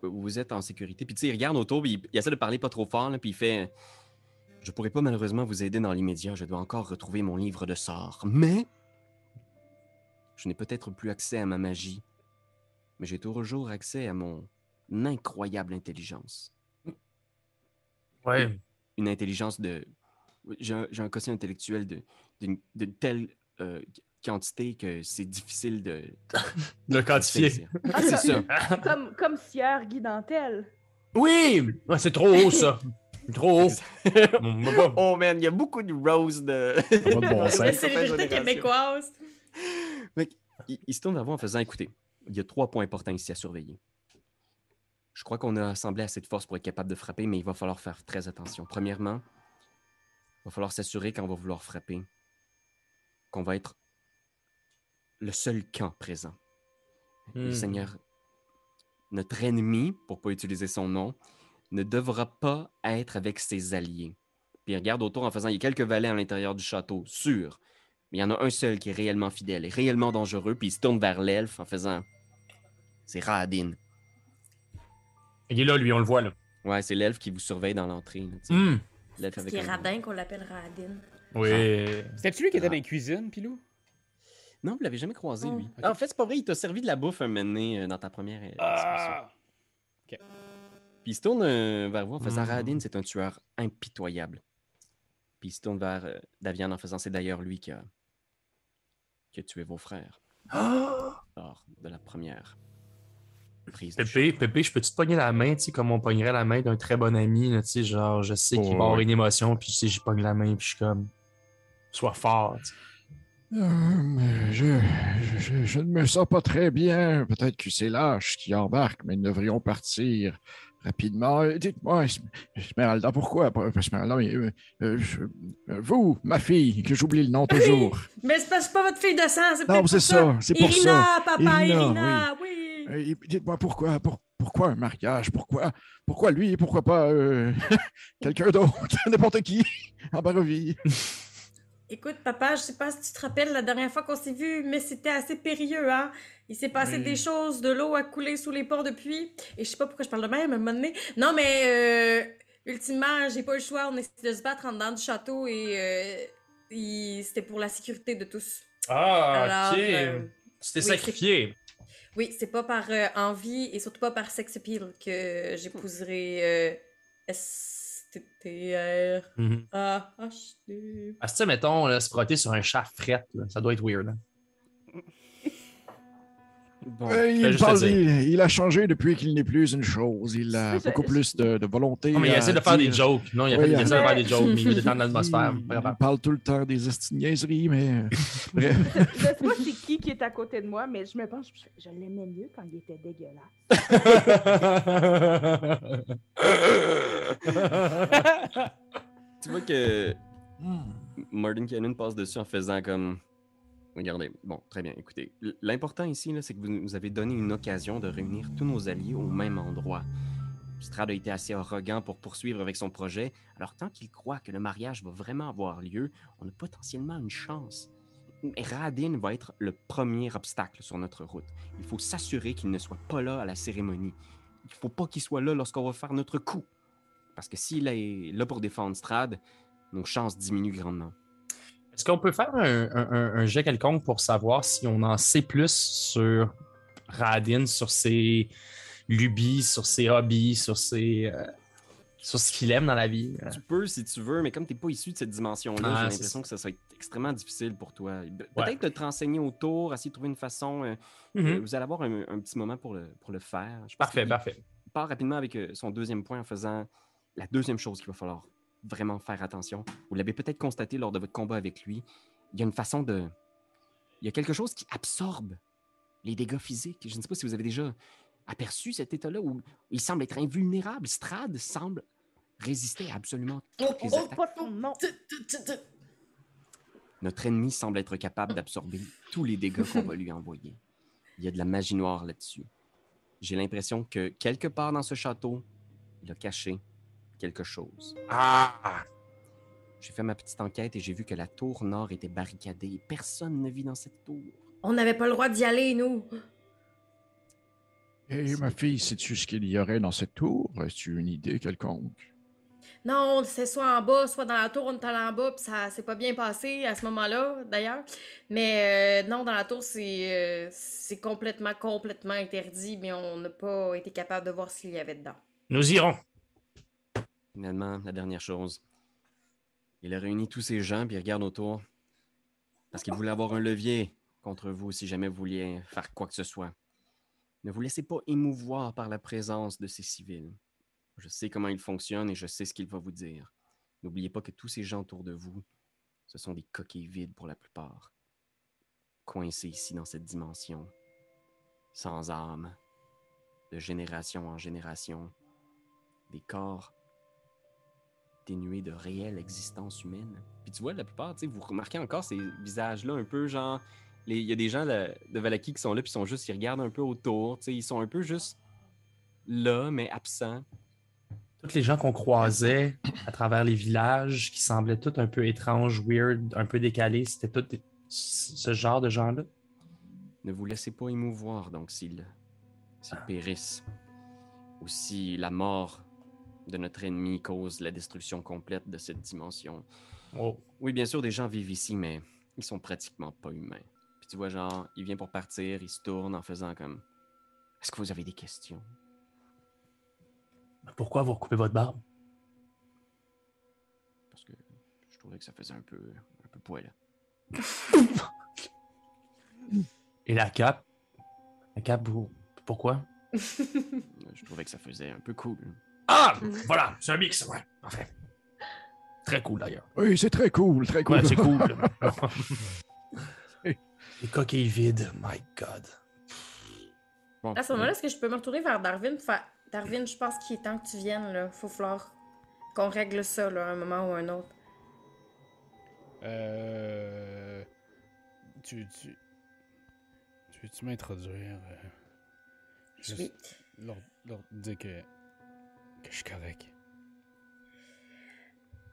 Speaker 1: Vous êtes en sécurité. Puis tu sais, il regarde autour, puis il, il essaie de parler pas trop fort, là, puis il fait Je pourrais pas malheureusement vous aider dans l'immédiat, je dois encore retrouver mon livre de sorts. Mais je n'ai peut-être plus accès à ma magie, mais j'ai toujours accès à mon incroyable intelligence.
Speaker 3: Ouais.
Speaker 1: Une intelligence de. J'ai un, un quotient intellectuel de- d'une d'une telle euh, quantité que c'est difficile de.
Speaker 3: Le
Speaker 1: de
Speaker 3: quantifier.
Speaker 5: Ah,
Speaker 1: C'est
Speaker 5: ça-. Comme, comme Sierre Guy Dantel.
Speaker 3: Oui! C'est trop haut, ça. Trop haut.
Speaker 1: Oh man, il y a beaucoup de Rose de.
Speaker 6: De bon
Speaker 4: La
Speaker 6: sens.
Speaker 4: célébrité
Speaker 1: génération.
Speaker 4: québécoise.
Speaker 1: il, il se tourne vers vous en faisant écoutez, il y a trois points importants ici à surveiller. Je crois qu'on a assemblé assez de force pour être capable de frapper, mais il va falloir faire très attention. Premièrement, il va falloir s'assurer quand on va vouloir frapper qu'on va être le seul camp présent. Le
Speaker 3: Hmm.
Speaker 1: Seigneur, notre ennemi, pour pas utiliser son nom, ne devra pas être avec ses alliés. Puis il regarde autour en faisant, il y a quelques valets à l'intérieur du château, sûr. Mais il y en a un seul qui est réellement fidèle et réellement dangereux, puis il se tourne vers l'elfe en faisant, c'est Raadin.
Speaker 3: Il est là, lui, on le voit, là.
Speaker 1: Ouais, c'est l'elfe qui vous surveille dans l'entrée. là, tu sais.
Speaker 3: Hmm.
Speaker 1: L'elfe
Speaker 4: Parce
Speaker 1: avec
Speaker 4: qu'il est
Speaker 1: un-
Speaker 4: radin qu'on l'appelle Radin.
Speaker 3: Oui.
Speaker 2: C'était-tu lui qui était
Speaker 1: Ah.
Speaker 2: dans la cuisine, Pilou?
Speaker 1: Non, vous l'avez jamais croisé,
Speaker 4: Oh.
Speaker 1: lui.
Speaker 2: Ok.
Speaker 1: En fait, c'est pas vrai, il t'a servi de la bouffe un moment donné, euh, dans ta première euh, discussion. Puis il se tourne euh, vers vous en faisant
Speaker 3: Mm.
Speaker 1: Radin, c'est un tueur impitoyable. Puis il se tourne vers Davian en faisant c'est d'ailleurs lui qui a, qui a tué vos frères lors de la première prise de
Speaker 3: Pépé, Pépé, je peux-tu te pogner la main, tu sais, comme on pognerait la main d'un très bon ami, tu sais, genre, je sais qu'il
Speaker 6: Oh,
Speaker 3: va avoir une émotion, puis tu sais, j'y pogne la main, puis je suis comme, sois fort, tu sais.
Speaker 6: Euh, je, je, je- je ne me sens pas très bien. Peut-être que c'est lâche qui embarque, mais nous devrions partir rapidement. Dites-moi, Es- Esmeralda, pourquoi? Esmeralda, euh, euh, vous, ma fille, que j'oublie le nom toujours.
Speaker 4: Mais c'est pas, pas votre fille de sang, c'est
Speaker 6: Non, c'est ça, c'est pour
Speaker 4: Irina,
Speaker 6: ça.
Speaker 4: papa,
Speaker 6: Irina,
Speaker 4: Irina, oui.
Speaker 6: Dites-moi pourquoi, pour- pourquoi un mariage? Pourquoi, pourquoi lui? Pourquoi pas quelqu'un d'autre, n'importe qui, en Barovie?
Speaker 4: Écoute, papa, je sais pas si tu te rappelles la dernière fois qu'on s'est vu, mais c'était assez périlleux, hein? Il s'est passé
Speaker 6: Oui.
Speaker 4: des choses, de l'eau a coulé sous les ponts depuis, et je sais pas pourquoi je parle de même à un moment donné. Non, mais, euh, ultimement, j'ai pas eu le choix, on essaie de se battre en dedans du château, et, euh, c'était pour la sécurité de tous.
Speaker 3: Ah,
Speaker 4: Alors,
Speaker 3: ok.
Speaker 4: euh, oui,
Speaker 3: sacrifié.
Speaker 4: Oui, c'est pas par euh, envie, et surtout pas par sex appeal que j'épouserai, euh, S-T-T-R.
Speaker 3: Mhm.
Speaker 4: A-H-D.
Speaker 3: Ah, tu mettons, là, se frotter sur un chat fret, là, ça doit être weird. hein.
Speaker 1: Bon,
Speaker 6: Euh, il,
Speaker 3: juste
Speaker 6: parle-
Speaker 3: le dire.
Speaker 6: il, il a changé depuis qu'il n'est plus une chose. Il a
Speaker 5: C'est
Speaker 6: beaucoup plus de, de volonté.
Speaker 3: Non, mais il
Speaker 6: à
Speaker 3: essaie de faire des
Speaker 6: dire.
Speaker 3: jokes. Non, il, a
Speaker 6: Oui,
Speaker 3: fait, il
Speaker 6: il
Speaker 3: essaie de faire des jokes, mais il veut détendre l'atmosphère.
Speaker 6: Il,
Speaker 3: Pas grave.
Speaker 6: il parle tout le temps des esti de niaiseries, mais euh, bref.
Speaker 5: C'est qui est à côté de moi, mais je me pense, je, je l'aimais mieux quand il était dégueulasse.
Speaker 1: tu vois que Martin Cannon passe dessus en faisant comme. Regardez, bon, très bien, écoutez. L'important ici, là, c'est que vous nous avez donné une occasion de réunir tous nos alliés au même endroit. Strad a été assez arrogant pour poursuivre avec son projet, alors tant qu'il croit que le mariage va vraiment avoir lieu, on a potentiellement une chance. Radin va être le premier obstacle sur notre route. Il faut s'assurer qu'il ne soit pas là à la cérémonie. Il ne faut pas qu'il soit là lorsqu'on va faire notre coup. Parce que s'il est là pour défendre Strad, nos chances diminuent grandement.
Speaker 3: Est-ce qu'on peut faire un, un- un- un jet quelconque pour savoir si on en sait plus sur Radin, sur ses lubies, sur ses hobbies, sur ses. euh, sur ce qu'il aime dans la vie?
Speaker 1: Tu peux si tu veux, mais comme tu n'es pas issu de cette dimension-là,
Speaker 3: Ah,
Speaker 1: j'ai l'impression que ça être extrêmement difficile pour toi. Pe-
Speaker 3: Ouais.
Speaker 1: Peut-être de te renseigner autour, essayer de trouver une façon. euh, euh, vous allez avoir un, un petit moment pour le, pour le faire. Je
Speaker 3: Parfait, parfait.
Speaker 1: part rapidement avec euh, son deuxième point en faisant la deuxième chose qu'il va falloir vraiment faire attention. Vous l'avez peut-être constaté lors de votre combat avec lui. Il y a une façon de. Il y a quelque chose qui absorbe les dégâts physiques. Je ne sais pas si vous avez déjà aperçu cet état-là où il semble être invulnérable. Strad semble résister à absolument toutes les attaques. Notre ennemi semble être capable d'absorber tous les dégâts qu'on va lui envoyer. Il y a de la magie noire là-dessus. J'ai l'impression que quelque part dans ce château, il a caché quelque chose.
Speaker 3: Ah!
Speaker 1: J'ai fait ma petite enquête et j'ai vu que la tour nord était barricadée et personne ne vit dans cette tour.
Speaker 4: On n'avait pas le droit d'y aller, nous.
Speaker 6: Et ma fille, sais-tu ce qu'il y aurait dans cette tour? As-tu une idée quelconque?
Speaker 4: Non, c'est soit en bas, soit dans la tour, on est allé en bas, puis ça s'est pas bien passé à ce moment-là, d'ailleurs. Mais euh, non, dans la tour, c'est euh, c'est complètement, complètement interdit, mais on n'a pas été capable de voir ce qu'il y avait dedans.
Speaker 3: Nous irons.
Speaker 1: Finalement, la dernière chose. Il a réuni tous ces gens puis il regarde autour. Parce qu'il voulait avoir un levier contre vous si jamais vous vouliez faire quoi que ce soit. Ne vous laissez pas émouvoir par la présence de ces civils. Je sais comment ils fonctionnent et je sais ce qu'il va vous dire. N'oubliez pas que tous ces gens autour de vous, ce sont des coquilles vides pour la plupart. Coincés ici dans cette dimension. Sans âme. De génération en génération. Des corps dénués de réelle existence humaine. Puis tu vois, la plupart, vous remarquez encore ces visages-là un peu genre. Il y a des gens de Valaki qui sont là, puis sont juste, ils regardent un peu autour, ils sont un peu juste là, mais absents.
Speaker 3: Tous les gens qu'on croisait à travers les villages, qui semblaient tous un peu étranges, weird, un peu décalés, c'était tout des- ce genre de gens-là?
Speaker 1: Ne vous laissez pas émouvoir, donc, s'ils s'ils périssent. Ou si la mort de notre ennemi cause la destruction complète de cette dimension.
Speaker 3: Oh.
Speaker 1: Oui, bien sûr, des gens vivent ici, mais ils sont pratiquement pas humains. Puis tu vois, genre, il vient pour partir, il se tourne en faisant comme Est-ce que vous avez des questions
Speaker 3: Pourquoi vous recoupez votre barbe?
Speaker 1: Parce que je trouvais que ça faisait un peu, un peu poil.
Speaker 3: Et la cape? La cape, vous... pourquoi?
Speaker 1: Je trouvais que ça faisait un peu cool.
Speaker 3: Ah! Voilà, c'est un mix, ouais. Parfait. Très cool d'ailleurs.
Speaker 6: Oui, c'est très cool, très cool.
Speaker 3: Ouais, c'est cool. Les coquilles vides, my god.
Speaker 1: Bon,
Speaker 4: À ce moment-là, est-ce que je peux me retourner vers Darwin? pour faire, Darwin, je pense qu'il est temps que tu viennes, là. Faut falloir qu'on règle ça, là, à un moment ou un autre.
Speaker 2: Euh... Tu, tu... Tu veux-tu m'introduire? euh, Juste
Speaker 4: Oui.
Speaker 2: leur, leur dire que... que je suis correct?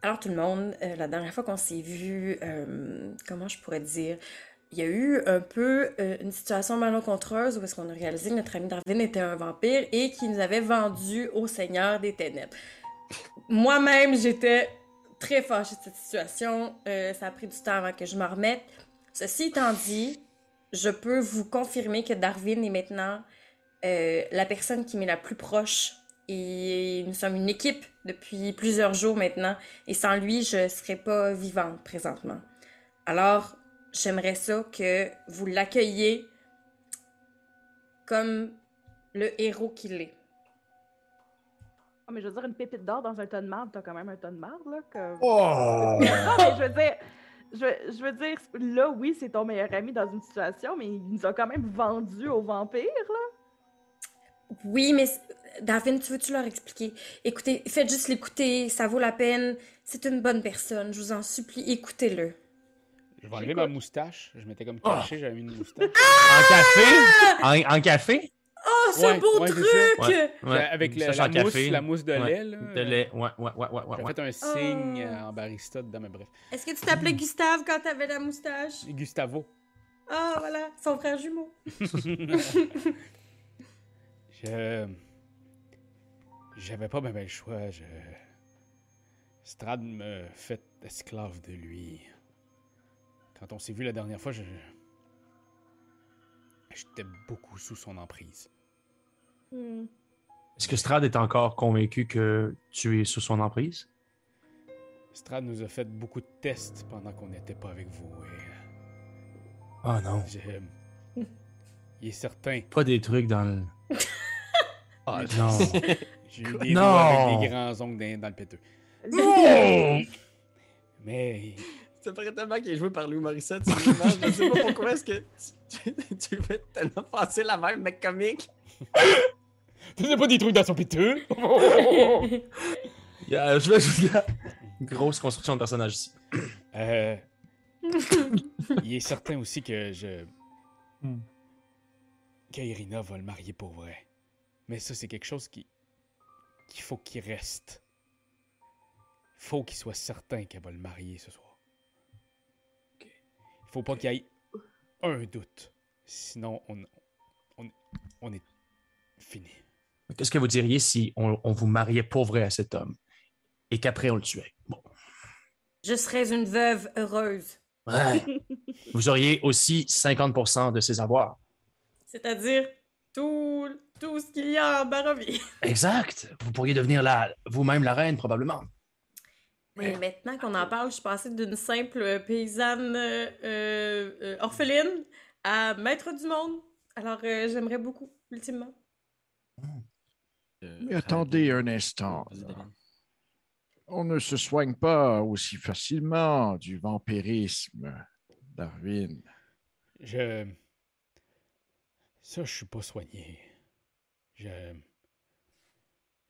Speaker 4: Alors tout le monde, euh, la dernière fois qu'on s'est vu, euh, comment je pourrais dire, il y a eu un peu euh, une situation malencontreuse où est-ce qu'on a réalisé que notre ami Darwin était un vampire et qu'il nous avait vendu au Seigneur des Ténèbres. Moi-même, j'étais très fâchée de cette situation. Euh, ça a pris du temps avant que je m'en remette. Ceci étant dit, je peux vous confirmer que Darwin est maintenant euh, la personne qui m'est la plus proche. Et nous sommes une équipe depuis plusieurs jours maintenant. Et sans lui, je ne serais pas vivante présentement. Alors, j'aimerais ça que vous l'accueilliez comme le héros qu'il est.
Speaker 5: Ah, mais je veux dire, une pépite d'or dans un tas de marde, t'as quand même un tas de marde, là.
Speaker 3: Oh!
Speaker 5: Non, mais je veux dire, je, veux- je veux dire, là, oui, c'est ton meilleur ami dans une situation, mais il nous a quand même vendu au vampire, là.
Speaker 4: Oui, mais Darwin, tu veux-tu leur expliquer? Écoutez, faites juste l'écouter, ça vaut la peine. C'est une bonne personne, je vous en supplie, écoutez-le.
Speaker 2: Je vais enlever ma moustache. Je m'étais comme caché, j'avais mis une moustache.
Speaker 3: En café? En, en café?
Speaker 4: Oh, ce
Speaker 2: Ouais,
Speaker 4: beau
Speaker 2: ouais,
Speaker 4: truc!
Speaker 2: ça.
Speaker 3: Ouais. Ouais.
Speaker 2: Avec la,
Speaker 3: café.
Speaker 2: mousse, la mousse de
Speaker 3: Ouais.
Speaker 2: lait, là.
Speaker 3: De lait, ouais, ouais, ouais, ouais, ouais.
Speaker 2: J'ai fait un signe
Speaker 4: Oh.
Speaker 2: euh, en barista dedans, mais bref.
Speaker 4: Est-ce que tu t'appelais Gustave quand t'avais la moustache?
Speaker 2: Gustavo.
Speaker 4: Ah, voilà, son frère jumeau.
Speaker 2: je. J'avais pas bien le choix. Je. Strad me fait esclave de lui. Quand on s'est vu la dernière fois, je. J'étais beaucoup sous son emprise.
Speaker 5: Hmm.
Speaker 3: Est-ce que Strad est encore convaincu que tu es sous son emprise?
Speaker 2: Strad nous a fait beaucoup de tests pendant qu'on n'était pas avec vous. Et
Speaker 3: Oh non.
Speaker 2: je- Il est certain.
Speaker 3: Pas des trucs dans le. Oh non.
Speaker 2: J'ai eu des
Speaker 3: Non.
Speaker 2: doigts avec des grands ongles dans, dans le péteux.
Speaker 3: Non!
Speaker 2: Mais
Speaker 1: Ça paraît tellement qu'il est joué par Louis Morissette. Je sais pas pourquoi est-ce que tu, fais tellement passer la même mec comique.
Speaker 2: tu faisais pas des trucs dans son péteux?
Speaker 3: Yeah, je vais grosse construction de personnage ici.
Speaker 2: Euh, il est certain aussi que je.
Speaker 3: Hmm.
Speaker 2: que Irina va le marier pour vrai. Mais ça, c'est quelque chose qui. qu'il faut qu'il reste. Faut qu'il soit certain qu'elle va le marier ce soir. Il faut pas qu'il y ait un doute. Sinon, on. on, on est fini.
Speaker 3: Qu'est-ce que vous diriez si on, on vous mariait pour vrai à cet homme et qu'après on le tuait? Bon.
Speaker 4: Je serais une veuve heureuse.
Speaker 3: Ouais. vous auriez aussi 50% de ses avoirs.
Speaker 4: C'est-à-dire tout, tout ce qu'il y a en Barovie.
Speaker 3: Exact. Vous pourriez devenir la, vous-même la reine, probablement.
Speaker 4: Et maintenant qu'on en parle, je suis passée d'une simple paysanne euh, euh, orpheline à maître du monde. Alors, euh, j'aimerais beaucoup, ultimement.
Speaker 1: Euh,
Speaker 6: Mais attendez un instant.
Speaker 1: Vas-y, David.
Speaker 6: On ne se soigne pas aussi facilement du vampirisme, Darwin.
Speaker 2: Je. Ça, je suis pas soigné. Je.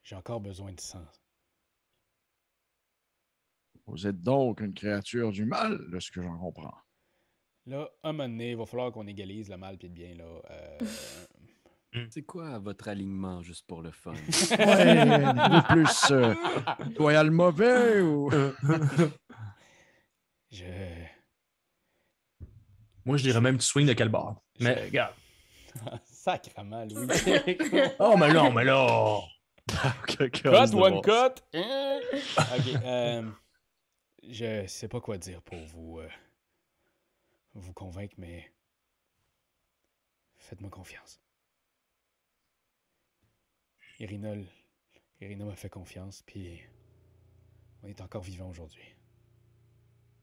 Speaker 2: J'ai encore besoin de sang.
Speaker 6: Vous êtes donc une créature du mal, de ce que j'en comprends.
Speaker 2: Là, à un moment donné, il va falloir qu'on égalise le mal puis le bien, là. Euh,
Speaker 1: C'est quoi votre alignement juste pour le fun?
Speaker 6: Ouais, ni plus euh, loyal mauvais ou?
Speaker 2: je.
Speaker 3: Moi, je dirais même tu swing de quel bord. Mais regarde.
Speaker 2: Sacrement, Louis.
Speaker 3: Oh, mais non, mais là.
Speaker 2: Cut, one cut! Ok, euh, je sais pas quoi dire pour vous, euh, vous convaincre, mais faites-moi confiance. Irina, Irina m'a fait confiance, puis on est encore vivant aujourd'hui.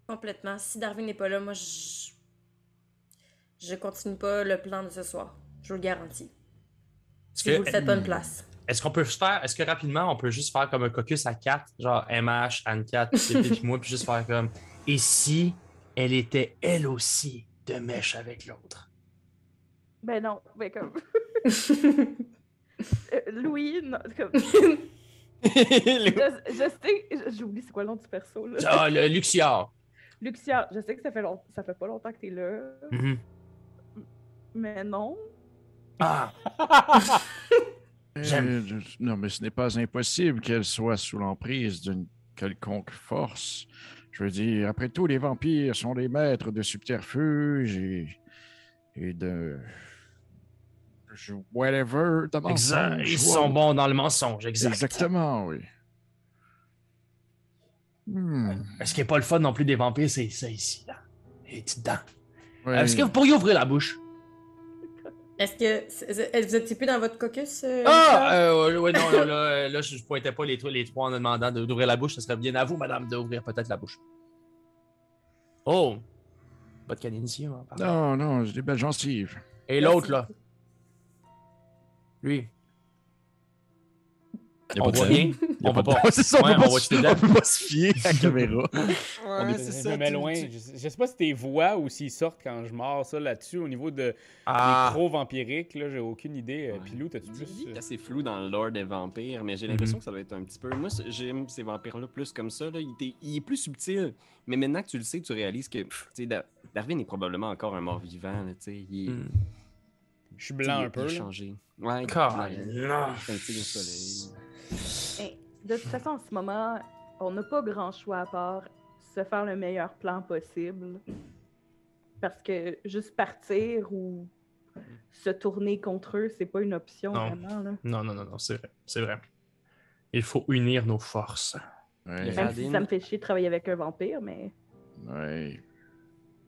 Speaker 4: Complètement. Si Darwin n'est pas là, moi, je. Je continue pas le plan de ce soir. Je vous le garantis. Si
Speaker 3: que-
Speaker 4: vous le faites pas une place.
Speaker 3: Est-ce qu'on peut se faire, est-ce que rapidement, on peut juste faire comme un caucus à quatre, genre MH, Anne-4, Pépé puis moi, puis juste faire comme Et si elle était elle aussi de mèche avec l'autre?
Speaker 5: Ben non, ben comme. Euh, Louis, non, comme. Je, je sais, j'oublie c'est quoi le nom du perso là.
Speaker 3: Ah, le Luxiard.
Speaker 5: Luxia, je sais que ça fait long... ça fait pas longtemps que t'es là,
Speaker 3: Mhm.
Speaker 5: mais non.
Speaker 3: Ah,
Speaker 6: non, mais ce n'est pas impossible qu'elle soit sous l'emprise d'une quelconque force. Je veux dire, après tout, les vampires sont des maîtres de subterfuge et, et de. Whatever, de
Speaker 3: exact. Ils sont bons dans le mensonge, exact.
Speaker 6: Exactement, oui. Hmm,
Speaker 3: Ce qui n'est pas le fun non plus des vampires, c'est ça ici, là.
Speaker 6: Ouais.
Speaker 3: Est-ce que vous pourriez ouvrir la bouche?
Speaker 4: Est-ce que. Vous étiez plus dans votre caucus? euh,
Speaker 3: Ah! Euh, ouais, non, là, là, euh, là, je ne pointais pas les, trois- les trois en demandant de- d'ouvrir la bouche. Ce serait bien à vous, madame, d'ouvrir peut-être la bouche. Oh! Pas de canine hein.
Speaker 6: Non, non, j'ai des belles gencives.
Speaker 3: Et l'autre, là? Lui?
Speaker 6: A
Speaker 3: On
Speaker 6: pas de
Speaker 3: voit bien?
Speaker 6: A
Speaker 3: On va
Speaker 6: pas c'est ça,
Speaker 3: Ouais,
Speaker 6: on, peut
Speaker 3: on
Speaker 6: pas
Speaker 3: va
Speaker 6: se-
Speaker 3: tuer dedans.
Speaker 6: on peut pas se fier à la caméra.
Speaker 1: Ouais,
Speaker 2: je
Speaker 1: c'est ça.
Speaker 2: me mets
Speaker 1: tu-
Speaker 2: loin.
Speaker 1: tu-
Speaker 2: Je, sais- je sais pas si tes voix ou s'ils sortent quand je mords ça là-dessus au niveau de
Speaker 3: Ah!
Speaker 2: des vampiriques là, j'ai aucune idée. Euh,
Speaker 1: Ouais.
Speaker 2: Pilou, t'as-tu
Speaker 1: Tu
Speaker 2: plus euh,
Speaker 1: c'est assez flou dans le lore des vampires, mais j'ai l'impression que ça doit être un petit peu. Moi, j'aime ces vampires-là plus comme ça. Là. Il, il est plus subtil, mais maintenant que tu le sais, tu réalises que pff, Da- Darwin est probablement encore un mort-vivant. là, tu sais. Il est,
Speaker 3: Hmm.
Speaker 2: Je suis blanc un peu.
Speaker 1: Il
Speaker 2: là.
Speaker 1: changé. Ouais,
Speaker 3: Car- non.
Speaker 1: Un au soleil.
Speaker 5: De toute façon, en ce moment, on n'a pas grand choix à part se faire le meilleur plan possible. Parce que juste partir ou se tourner contre eux, c'est pas une option
Speaker 3: Non.
Speaker 5: vraiment. Là.
Speaker 3: Non, non, non, non, c'est vrai. C'est vrai. Il faut unir nos forces.
Speaker 6: Ouais,
Speaker 1: Les
Speaker 5: Même
Speaker 1: Radin.
Speaker 5: si ça me fait chier de travailler avec un vampire, mais.
Speaker 6: ouais.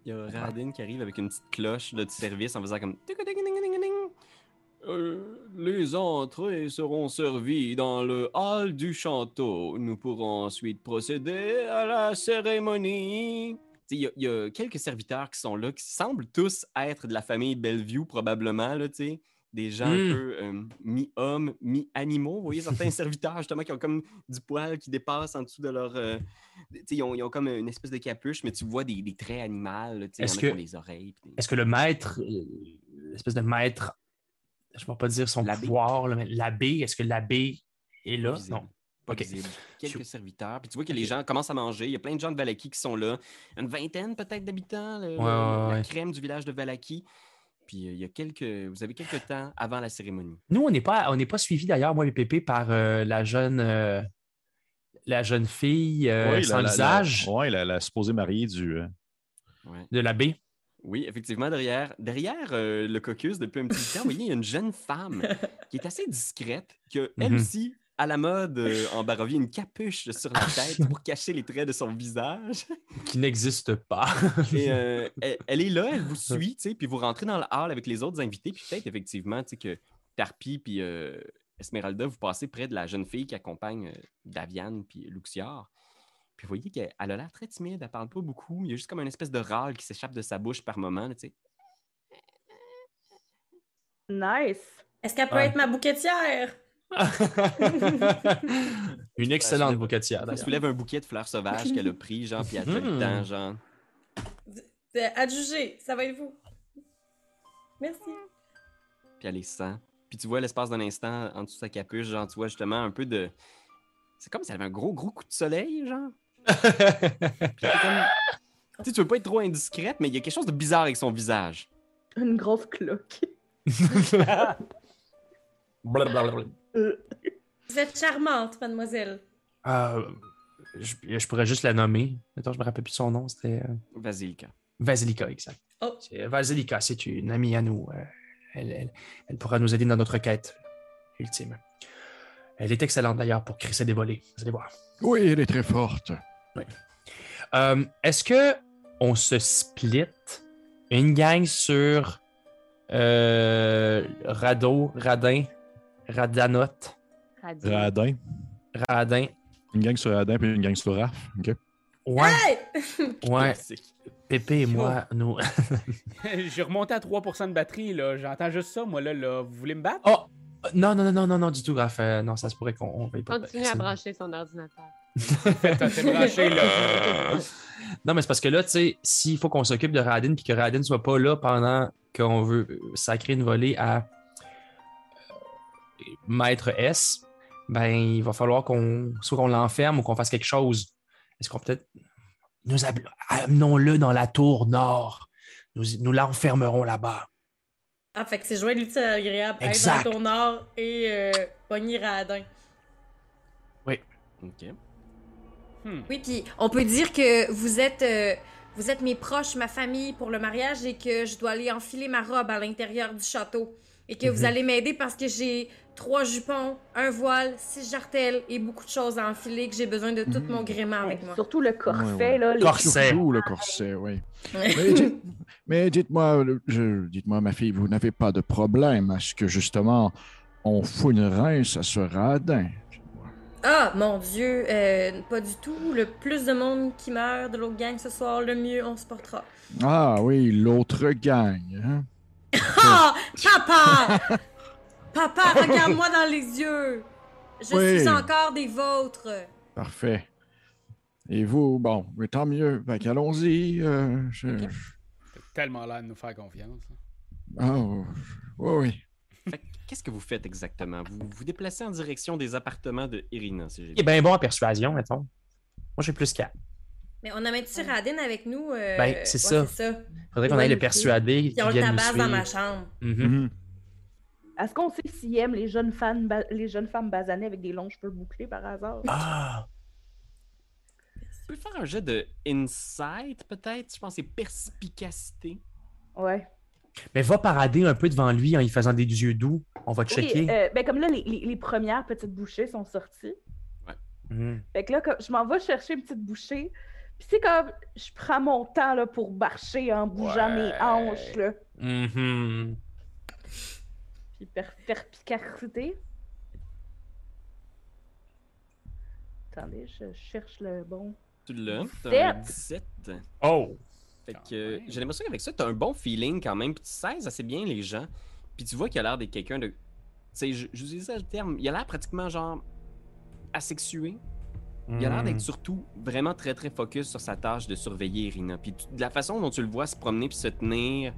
Speaker 1: Il y a Radin qui arrive avec une petite cloche de service en faisant comme. Euh, les entrées seront servies dans le hall du château. Nous pourrons ensuite procéder à la cérémonie. Il y, a- il y a quelques serviteurs qui sont là, qui semblent tous être de la famille Bellevue, probablement. Là, des gens un
Speaker 3: Mm.
Speaker 1: peu euh, mi-hommes, mi-animaux. Vous voyez certains serviteurs, justement, qui ont comme du poil qui dépasse en dessous de leur. euh, ils, ont, ils ont comme une espèce de capuche, mais tu vois des, des traits animaux. tu sais, les oreilles. des-
Speaker 3: Est-ce que le maître, euh, l'espèce de maître, je ne vais pas dire son
Speaker 1: L'abbé.
Speaker 3: pouvoir, là, mais l'abbé, est-ce que l'abbé est là?
Speaker 1: visible.
Speaker 3: Non.
Speaker 1: Pas
Speaker 3: Ok.
Speaker 1: visible. Quelques serviteurs. Puis tu vois que les gens commencent à manger. Il y a plein de gens de Valaki qui sont là. Une vingtaine peut-être d'habitants. le- le-
Speaker 3: Ouais, ouais,
Speaker 1: La
Speaker 3: ouais.
Speaker 1: crème du village de Valaki. Puis euh, il y a quelques. Vous avez quelques temps avant la cérémonie.
Speaker 3: Nous, on n'est pas, on n'est pas suivi d'ailleurs, moi et Pépé, par euh, la jeune, euh, la jeune fille euh,
Speaker 8: Oui,
Speaker 3: sans
Speaker 8: la,
Speaker 3: visage
Speaker 8: ouais, la, la supposée mariée du. euh,
Speaker 1: Ouais.
Speaker 3: de l'abbé.
Speaker 1: Oui, effectivement, derrière, derrière euh, le caucus, depuis un petit temps, vous voyez, il y a une jeune femme qui est assez discrète, qui a, elle
Speaker 3: Mhm.
Speaker 1: aussi, à la mode euh, en Barovie, une capuche sur la tête pour cacher les traits de son visage.
Speaker 3: qui n'existe pas.
Speaker 1: Et euh, elle, elle est là, elle vous suit, puis vous rentrez dans le hall avec les autres invités, puis peut-être effectivement, que Tarpi puis Esmeralda, vous passez près de la jeune fille qui accompagne Daviane puis Luxiar. Puis vous voyez qu'elle elle a l'air très timide, elle parle pas beaucoup, il y a juste comme une espèce de râle qui s'échappe de sa bouche par moment, là, tu sais.
Speaker 5: Nice!
Speaker 4: Est-ce qu'elle peut être ma bouquetière?
Speaker 3: Une excellente bouquetière,
Speaker 1: Elle soulève un bouquet de fleurs sauvages qu'elle a pris, genre, puis elle te le temps, genre.
Speaker 4: Adjugé, ça va être vous. Merci.
Speaker 1: puis elle les sent. Puis tu vois l'espace d'un instant en dessous de sa capuche, genre, tu vois justement un peu de. C'est comme si elle avait un gros, gros coup de soleil, genre. Comme. Tu sais, tu veux pas être trop indiscrète, mais il y a quelque chose de bizarre avec son visage.
Speaker 5: Une grosse cloque.
Speaker 3: Blablabla.
Speaker 5: Euh,
Speaker 4: Vous êtes charmante, mademoiselle.
Speaker 3: Euh, je, je pourrais juste la nommer. Attends, je me rappelle plus de son nom. C'était euh,
Speaker 1: Vasilka.
Speaker 3: Vasilika, exact.
Speaker 4: Oh.
Speaker 3: C'est- Vasilika, c'est une amie à nous. Euh, elle, elle- elle pourra nous aider dans notre quête ultime. Elle est excellente d'ailleurs pour crisser des volets. Vous allez voir.
Speaker 6: Oui, elle est très forte.
Speaker 3: Euh, Est-ce que on se split une gang sur euh, Rado, Radin, Radanote?
Speaker 8: Radin.
Speaker 3: Radin?
Speaker 8: Une gang sur Radin puis une gang sur Raph. OK?
Speaker 3: Ouais,
Speaker 4: Hey!
Speaker 3: ouais. Pépé et moi, nous.
Speaker 2: J'ai remonté à 3% de batterie, là. J'entends juste ça, moi, là, là. Vous voulez me battre?
Speaker 3: Oh! Non, non, non, non, non, non, du tout, Raph. Euh, non, ça se pourrait qu'on on paye pas.
Speaker 7: Continue à brancher son ordinateur.
Speaker 2: Faites, là.
Speaker 3: Non, mais c'est parce que là, tu sais, s'il faut qu'on s'occupe de Radin puis que Radin soit pas là pendant qu'on veut euh, sacrer une volée à euh, Maître S, ben, il va falloir qu'on soit qu'on l'enferme ou qu'on fasse quelque chose. Est-ce qu'on peut-être. Nous amenons-le dans la tour nord. Nous, nous l'enfermerons là-bas.
Speaker 4: Ah, fait que c'est jouer l'utile à l'agréable. Être
Speaker 3: Exact.
Speaker 4: dans ton nord et euh, pogner Radin.
Speaker 1: Ok.
Speaker 2: Hmm.
Speaker 4: Oui, puis on peut dire que vous êtes, euh, vous êtes mes proches, ma famille pour le mariage et que je dois aller enfiler ma robe à l'intérieur du château. Et que vous
Speaker 3: Mhm.
Speaker 4: allez m'aider parce que j'ai trois jupons, un voile, six jartelles et beaucoup de choses à enfiler que j'ai besoin de tout
Speaker 6: Mhm.
Speaker 4: mon gréement avec moi.
Speaker 5: Surtout le corset,
Speaker 6: Ouais, ouais.
Speaker 5: là. les-
Speaker 3: Corset.
Speaker 6: Surtout le corset, oui. Mais, dites- mais dites-moi, dites-moi, ma fille, vous n'avez pas de problème à ce que justement on fout une rince à ce radin.
Speaker 4: Ah, mon Dieu, euh, pas du tout. Le plus de monde qui meurt de l'autre gang ce soir, le mieux on se portera.
Speaker 6: Ah oui, l'autre gang. Hein?
Speaker 4: Ah! Papa! Papa, regarde-moi dans les yeux! Je
Speaker 6: Oui.
Speaker 4: suis encore des vôtres!
Speaker 6: Parfait. Et vous, bon, mais tant mieux. Fait qu'allons-y. euh, je-
Speaker 4: Ok.
Speaker 2: T'as tellement l'air de nous faire confiance.
Speaker 6: Ah, oui, oui.
Speaker 1: Qu'est-ce que vous faites exactement? Vous vous déplacez en direction des appartements de Irina, si j'ai
Speaker 3: Il est
Speaker 1: bien.
Speaker 3: bon en persuasion, mettons. Moi, j'ai plus 4.
Speaker 4: Mais on amène-tu Radin avec nous? euh,
Speaker 3: Ben, c'est
Speaker 4: ouais,
Speaker 3: ça. Faudrait qu'on
Speaker 4: Ouais,
Speaker 3: aille le persuader.
Speaker 4: Puis on
Speaker 3: qu'il
Speaker 4: le
Speaker 3: vienne nous
Speaker 4: tabasse dans ma
Speaker 3: suivre.
Speaker 4: chambre.
Speaker 3: Mhm.
Speaker 6: Mhm.
Speaker 5: Est-ce qu'on sait s'ils aiment les jeunes, femmes ba- les jeunes femmes basanées avec des longs cheveux bouclés par hasard?
Speaker 3: Ah!
Speaker 1: Tu peux faire un jet de insight, peut-être? Je pense que c'est perspicacité.
Speaker 5: Ouais.
Speaker 3: Mais va parader un peu devant lui en y faisant des yeux doux. On va
Speaker 5: Oui,
Speaker 3: checker.
Speaker 5: euh, ben comme là, les, les- les premières petites bouchées sont sorties.
Speaker 3: Mhm.
Speaker 5: Fait que là, comme, je m'en vais chercher une petite bouchée. Puis c'est comme, je prends mon temps là, pour marcher en bougeant mes
Speaker 3: Ouais.
Speaker 5: hanches, là.
Speaker 3: Mhm.
Speaker 5: Puis per perspicacité. Attendez, je cherche le bon.
Speaker 1: Tu l'as. T'as un
Speaker 5: 17.
Speaker 1: 17.
Speaker 3: Oh!
Speaker 1: Fait
Speaker 2: Quand
Speaker 1: que
Speaker 2: même.
Speaker 1: j'ai l'impression qu'avec ça, t'as un bon feeling quand même, puis tu sais assez bien les gens. Puis tu vois qu'il a l'air d'être quelqu'un de. Tu sais, je- j'utilise ça le terme. Il a l'air pratiquement genre asexué. Il a l'air
Speaker 3: Hmm.
Speaker 1: d'être surtout vraiment très très focus sur sa tâche de surveiller Irina. Puis de la façon dont tu le vois se promener puis se tenir,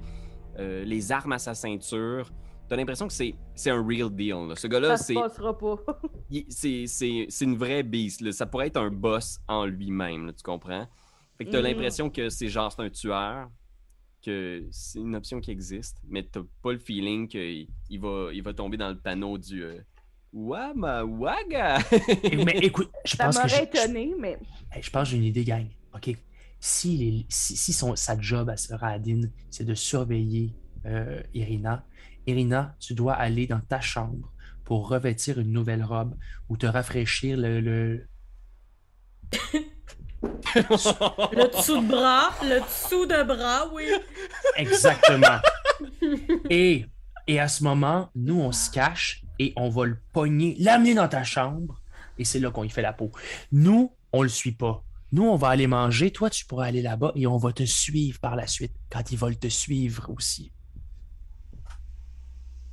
Speaker 1: euh, les armes à sa ceinture, t'as l'impression que c'est c'est un real deal. là. Ce gars-là,
Speaker 5: Ça se
Speaker 1: c'est
Speaker 5: passera pas.
Speaker 1: c'est c'est- c'est une vraie beast. là. Ça pourrait être un boss en lui-même, tu comprends? Fait que t'as
Speaker 5: Mhm.
Speaker 1: l'impression que c'est genre c'est un tueur, que c'est une option qui existe, mais t'as pas le feeling qu'il il va, il va tomber dans le panneau du euh, Wama Waga!
Speaker 3: Mais écoute, je
Speaker 5: Ça
Speaker 3: pense que
Speaker 5: m'aurait étonné, mais
Speaker 3: je pense que j'ai une idée, gang. OK. Si, les- si, si son, sa job à ce Radin, c'est de surveiller euh, Irina, Irina, tu dois aller dans ta chambre pour revêtir une nouvelle robe ou te rafraîchir le. le-
Speaker 4: Le dessous de bras, le dessous de bras, oui.
Speaker 3: Exactement. et, et à ce moment, nous, on se cache et on va le pogner, l'amener dans ta chambre et c'est là qu'on y fait la peau. Nous, on le suit pas. Nous, on va aller manger. Toi, tu pourras aller là-bas et on va te suivre par la suite quand ils veulent te suivre aussi.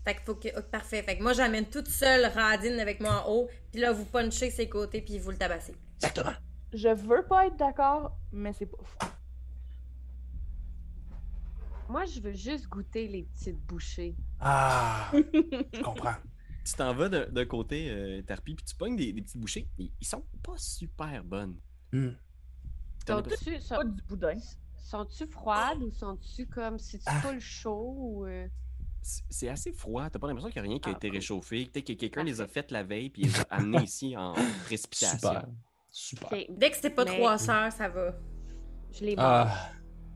Speaker 4: Fait que faut que. parfait. Fait que moi, j'amène toute seule Radin avec moi en haut, puis là, vous punchez ses côtés, puis vous le tabassez.
Speaker 3: Exactement.
Speaker 5: Je veux pas être d'accord, mais c'est pas fou.
Speaker 7: Moi, je veux juste goûter les petites bouchées.
Speaker 3: Ah, je comprends.
Speaker 1: tu t'en vas d'un côté, euh, Tarpi, puis tu pognes des, des petites bouchées. Ils, ils sont pas super bonnes.
Speaker 3: Hmm.
Speaker 7: Sont-tu sont,
Speaker 5: Pas du boudin.
Speaker 7: sont-tu froides ou sont-tu comme si tu
Speaker 3: Ah.
Speaker 7: full chaud ou. euh,
Speaker 1: C'est assez froid. T'as pas l'impression qu'il n'y a rien qui a
Speaker 7: Ah,
Speaker 1: été réchauffé. Peut-être que quelqu'un les a faites la veille puis les a amenés ici en précipitation.
Speaker 3: Super. Super.
Speaker 4: Dès que c'est pas
Speaker 7: Mais-
Speaker 4: trois heures, ça va.
Speaker 7: Je les.
Speaker 3: Ah,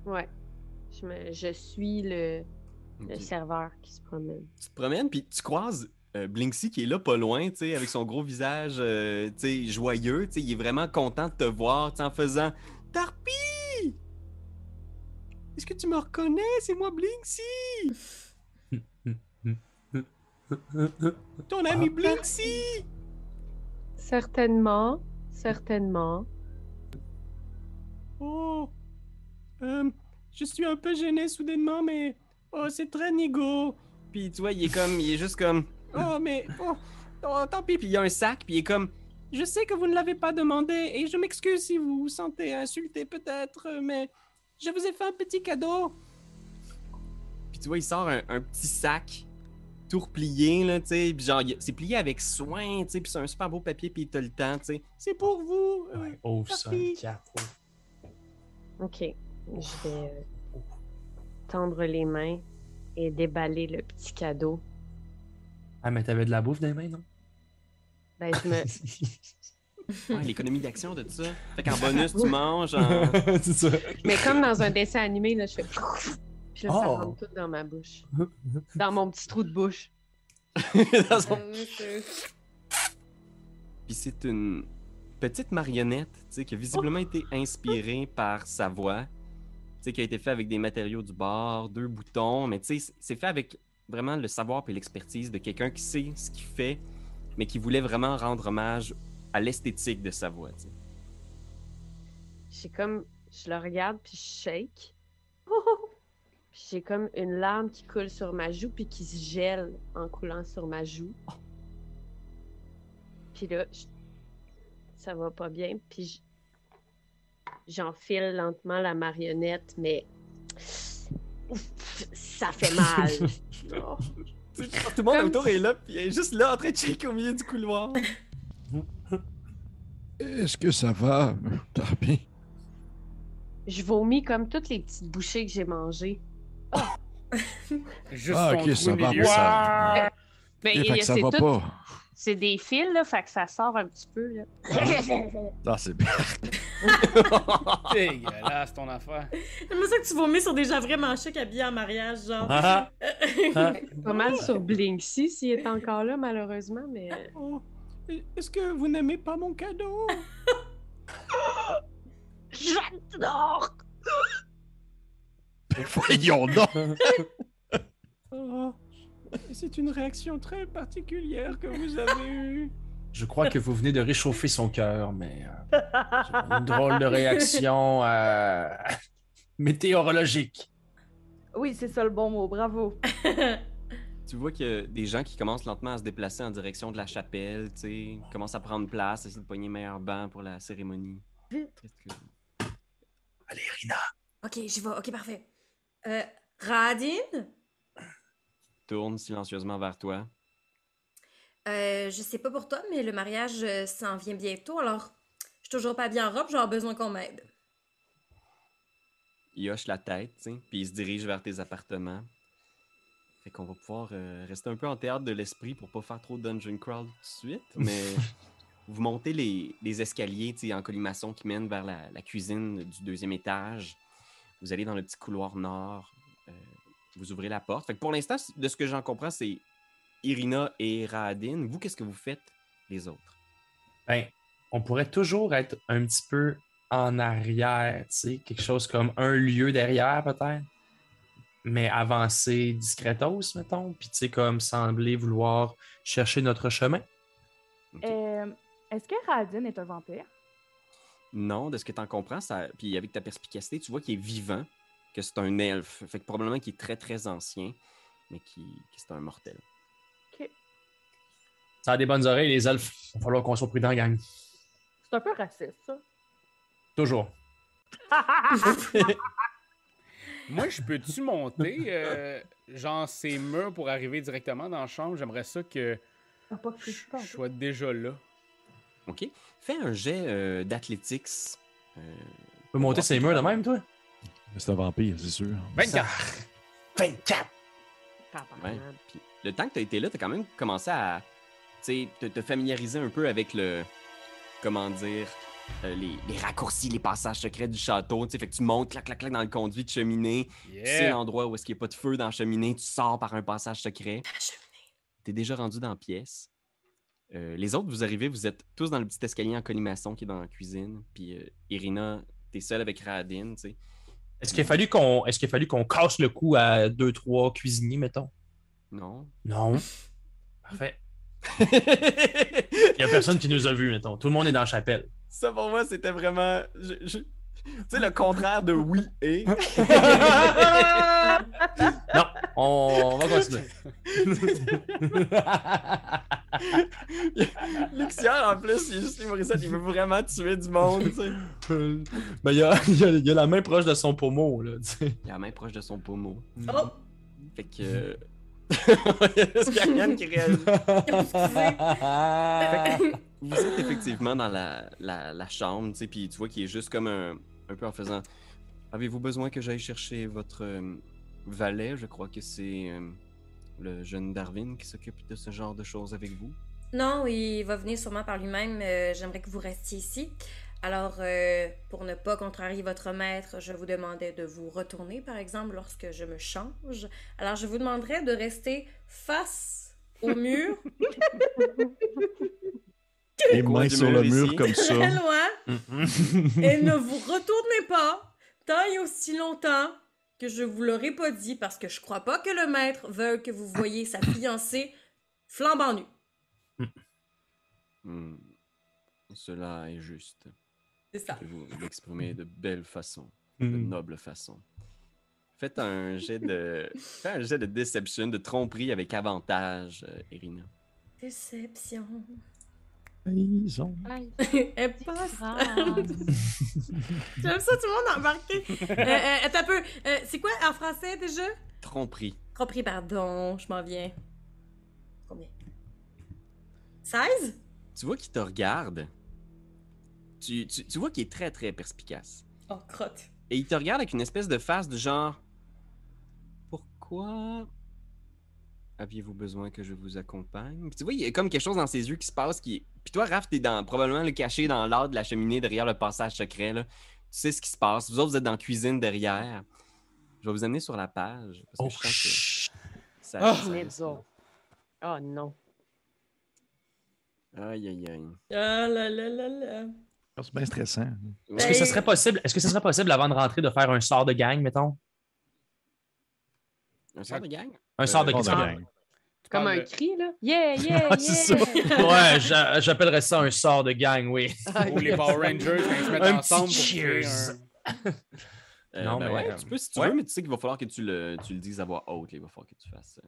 Speaker 7: Ouais. Je, me- je suis le, serveur qui se promène.
Speaker 1: Tu te promènes puis tu croises euh, Blinksy qui est là pas loin, tu sais, avec son gros visage euh, tu sais, joyeux. tu sais, Il est vraiment content de te voir tu sais, en faisant Tarpi! Est-ce que tu me reconnais? C'est moi Blinksy! Ton ami Blinksy!
Speaker 7: Certainement, certainement.
Speaker 1: Oh! Euh, je suis un peu gêné soudainement, mais. Oh, c'est très nigo! Puis tu vois, il est comme. Il est juste comme. Oh, mais. Oh, oh, tant pis. Puis il y a un sac, puis il est comme. Je sais que vous ne l'avez pas demandé, et je m'excuse si vous vous sentez insulté peut-être, mais. Je vous ai fait un petit cadeau! Puis tu vois, il sort un, un petit sac tout replié, là, tu sais. Puis genre, c'est plié avec soin, tu sais. Puis c'est un super beau papier, puis t'as le temps, tu sais. C'est pour vous! euh,
Speaker 3: Ouais, ouvre ça.
Speaker 7: Ok. Je vais euh, tendre les mains et déballer le petit cadeau.
Speaker 3: Ah, mais t'avais de la bouffe dans les mains, non?
Speaker 7: Ben, je me.
Speaker 1: Ouais, l'économie d'action de tout ça. Fait qu'en bonus, tu manges en.
Speaker 3: c'est ça.
Speaker 7: Mais comme dans un dessin animé, là, je fais. Puis là, ça
Speaker 3: Oh.
Speaker 7: rentre tout dans ma bouche. Dans mon petit trou de bouche.
Speaker 1: dans son-
Speaker 4: monsieur.
Speaker 1: Puis c'est une petite marionnette, tu sais, qui a visiblement été inspirée par sa voix. Tu sais, qui a été fait avec des matériaux du bord, deux boutons, mais tu sais, c'est fait avec vraiment le savoir et l'expertise de quelqu'un qui sait ce qu'il fait, mais qui voulait vraiment rendre hommage à l'esthétique de sa voix, tu sais.
Speaker 7: J'ai comme. Je le regarde, puis je shake. Puis j'ai comme une larme qui coule sur ma joue, puis qui se gèle en coulant sur ma joue. Puis là, je- ça va pas bien, puis je- j'enfile lentement la marionnette, mais. Ça fait mal. Oh.
Speaker 1: Tout le monde
Speaker 7: Comme-
Speaker 1: autour est là, puis elle est juste là en train de checker au milieu du couloir.
Speaker 6: Est-ce que ça va, Tarpi?
Speaker 7: Je vomis comme toutes les petites bouchées que j'ai mangées.
Speaker 2: Juste
Speaker 6: Ah, ok, ça va, ça-
Speaker 7: Mais
Speaker 6: fait
Speaker 7: il y
Speaker 6: que
Speaker 7: a-
Speaker 6: ça
Speaker 7: c'est
Speaker 6: va
Speaker 7: tout-
Speaker 6: pas.
Speaker 7: c'est des fils, là, fait que ça sort un petit peu, là.
Speaker 6: Ah, c'est bien.
Speaker 2: Dégueulasse ton affaire.
Speaker 4: J'aime ça que tu vomis sur des gens vraiment chics habillés en mariage, genre.
Speaker 3: Ah, ah.
Speaker 7: Pas mal sur Blinksy s'il est encore là, malheureusement, mais. euh,
Speaker 1: Oh, est-ce que vous n'aimez pas mon cadeau?
Speaker 7: J'adore!
Speaker 6: Voyons donc!
Speaker 1: Oh, c'est une réaction très particulière que vous avez eue.
Speaker 3: Je crois que vous venez de réchauffer son cœur, mais euh, une drôle de réaction euh, météorologique.
Speaker 5: Oui, c'est ça le bon mot, bravo.
Speaker 1: Tu vois qu'il y a des gens qui commencent lentement à se déplacer en direction de la chapelle, tu sais, commencent à prendre place, essayer de pogner meilleur banc pour la cérémonie.
Speaker 5: Vite.
Speaker 1: Que-
Speaker 3: Allez, Rina.
Speaker 4: ok, j'y vais. Ok, parfait. Euh, Radine?
Speaker 1: Tourne silencieusement vers toi.
Speaker 4: Euh, je sais pas pour toi, mais le mariage euh, s'en vient bientôt, alors je suis toujours pas bien en robe, j'aurai besoin qu'on m'aide.
Speaker 1: Il hoche la tête, puis il se dirige vers tes appartements. Fait qu'on va pouvoir euh, rester un peu en théâtre de l'esprit pour pas faire trop de dungeon crawl tout de suite, mais vous montez les, les escaliers, en colimaçon qui mènent vers la, la cuisine du deuxième étage. Vous allez dans le petit couloir nord. euh, vous ouvrez la porte. Fait que pour l'instant, de ce que j'en comprends, c'est Irina et Raadin. Vous, qu'est-ce que vous faites, les autres?
Speaker 3: Ben, on pourrait toujours être un petit peu en arrière, tu sais, quelque chose comme un lieu derrière peut-être, mais avancer discretos, mettons, puis tu sais, comme sembler vouloir chercher notre chemin.
Speaker 5: Euh, Est-ce que Radin est un vampire?
Speaker 1: Non, de ce que tu en comprends, ça... puis avec ta perspicacité, tu vois qu'il est vivant, que c'est un elfe. Fait que probablement qu'il est très très ancien, mais qui... que c'est un mortel.
Speaker 3: Ça a des bonnes oreilles, les elfes. Il va falloir qu'on soit prudent, gang.
Speaker 5: C'est un peu raciste, ça.
Speaker 3: Toujours.
Speaker 2: Moi, je peux-tu monter, euh, genre, ces murs pour arriver directement dans la chambre? J'aimerais ça que
Speaker 5: Ah,
Speaker 2: je sois déjà là.
Speaker 1: OK? Fais un jet euh, d'athlétics. Euh,
Speaker 3: Tu peux monter ces murs de même, toi?
Speaker 8: C'est un vampire, c'est sûr.
Speaker 2: 24!
Speaker 3: 24!
Speaker 1: ouais. Puis le temps que tu as été là, tu as quand même commencé à tu sais, te, te familiariser un peu avec le. Comment dire? euh, les, les raccourcis, les passages secrets du château. tu sais, Fait que tu montes, clac, clac, clac, dans le conduit de cheminée. Tu sais
Speaker 2: Yeah!
Speaker 1: l'endroit où est-ce qu'il n'y a pas de feu dans la cheminée. Tu sors par un passage secret.
Speaker 4: À la cheminée.
Speaker 1: tu es déjà rendu dans la pièce. Euh, les autres, vous arrivez, vous êtes tous dans le petit escalier en colimaçon qui est dans la cuisine. Puis euh, Irina, tu es seule avec Radin, tu sais.
Speaker 3: Est-ce qu'il a fallu qu'on est-ce qu'il a fallu qu'on casse le cou à deux, trois cuisiniers, mettons?
Speaker 1: Non.
Speaker 3: Non. Parfait. Il n'y a personne qui nous a vus, mettons. Tout le monde est dans la chapelle.
Speaker 1: Ça, pour moi, c'était vraiment. je- je- Tu sais, le contraire de oui et.
Speaker 3: Non, on, on va continuer.
Speaker 1: Luxian, en plus, il est juste humoriste, il veut vraiment tuer du monde, tu sais.
Speaker 3: Ben, il y a, il a- il y a la main proche de son pommeau, là, tu sais.
Speaker 1: Il a la main proche de son pommeau.
Speaker 4: Oh!
Speaker 1: Fait que. Est-ce qu'il y a rien qui réagit? Vous êtes effectivement dans la, la, la chambre, tu sais, puis tu vois qu'il est juste comme un, un peu en faisant. Avez-vous besoin que j'aille chercher votre euh, valet? Je crois que c'est euh, le jeune Darwin qui s'occupe de ce genre de choses avec vous?
Speaker 4: Non, il va venir sûrement par lui-même. euh, J'aimerais que vous restiez ici. Alors, euh, pour ne pas contrarier votre maître, je vous demandais de vous retourner, par exemple, lorsque je me change. Alors, je vous demanderais de rester face au mur,
Speaker 6: Les mains sur le mur
Speaker 1: ici.
Speaker 6: comme ça.
Speaker 4: très loin, et ne vous retournez pas tant et aussi longtemps que je vous l'aurai pas dit, parce que je crois pas que le maître veuille que vous voyiez sa fiancée flambant nue.
Speaker 1: Hmm. Cela est juste.
Speaker 4: C'est ça.
Speaker 1: Je vais vous l'exprimer de belle façon, de
Speaker 3: Hmm.
Speaker 1: noble façon. Faites un jet de. Faites un jet de déception, de tromperie avec avantage, euh, Irina.
Speaker 4: Déception. Impossible.
Speaker 7: phrase.
Speaker 4: J'aime ça, tout le monde a embarqué. euh, euh, attends un peu. Euh, c'est quoi en français déjà?
Speaker 1: Tromperie.
Speaker 4: Compris, pardon, je m'en viens. Combien? 16?
Speaker 1: Tu vois qu'il te regarde. Tu, tu, tu vois qu'il est très très perspicace.
Speaker 4: Oh, crotte.
Speaker 1: Et il te regarde avec une espèce de face de genre. Pourquoi aviez-vous besoin que je vous accompagne? Puis tu vois, il y a comme quelque chose dans ses yeux qui se passe qui. Puis toi, Raph, t'es dans, probablement le caché dans l'art de la cheminée derrière le passage secret. Là. Tu sais ce qui se passe. Vous autres, vous êtes dans la cuisine derrière. Je vais vous amener sur la page. Parce que
Speaker 3: Oh,
Speaker 1: je sens
Speaker 3: chut.
Speaker 1: que ça-
Speaker 2: Ah!
Speaker 1: ça-.
Speaker 7: Oh non.
Speaker 1: Aïe, aïe, aïe.
Speaker 4: Ah là là là là.
Speaker 6: C'est bien stressant.
Speaker 3: Est-ce que ce serait possible, est-ce que ce serait possible avant de rentrer de faire un sort de gang, mettons?
Speaker 1: Un sort de gang?
Speaker 3: Un sort de
Speaker 6: Sort de
Speaker 3: gang.
Speaker 6: gang.
Speaker 7: Comme un cri, là? Yeah, yeah,
Speaker 3: C'est
Speaker 7: yeah!
Speaker 3: Ouais, j'a- j'appellerais ça un sort de gang, oui.
Speaker 2: Ou les Power Rangers, quand ils se mettent
Speaker 3: Un
Speaker 2: ensemble pour
Speaker 3: cheers.
Speaker 2: un...
Speaker 1: Euh,
Speaker 3: Non,
Speaker 1: ben
Speaker 3: mais,
Speaker 1: ouais,
Speaker 3: euh,
Speaker 1: tu peux si tu
Speaker 3: ouais.
Speaker 1: veux, mais tu sais qu'il va falloir que tu le, tu le dises à voix haute. Il va falloir que tu fasses.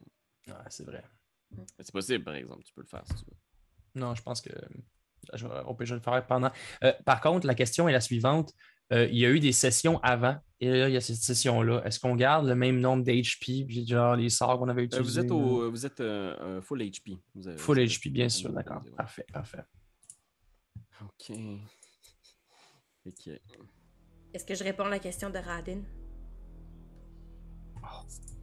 Speaker 1: euh,
Speaker 3: Ouais, c'est vrai.
Speaker 1: C'est possible, par exemple. Tu peux le faire si tu veux.
Speaker 3: Non, je pense que je, on peut je vais le faire pendant. Euh, par contre, la question est la suivante. Euh, il y a eu des sessions avant, et là, il y a cette session-là. Est-ce qu'on garde le même nombre d'HP, puis genre les sorts qu'on avait
Speaker 1: Euh,
Speaker 3: utilisés?
Speaker 1: vous êtes, au, vous êtes euh, euh, full HP. Vous avez-
Speaker 3: Full
Speaker 1: vous
Speaker 3: HP, bien sûr, d'accord.
Speaker 1: ouais.
Speaker 3: Parfait, parfait.
Speaker 1: Ok. Fait que-
Speaker 4: Est-ce que je réponds à la question de Radin?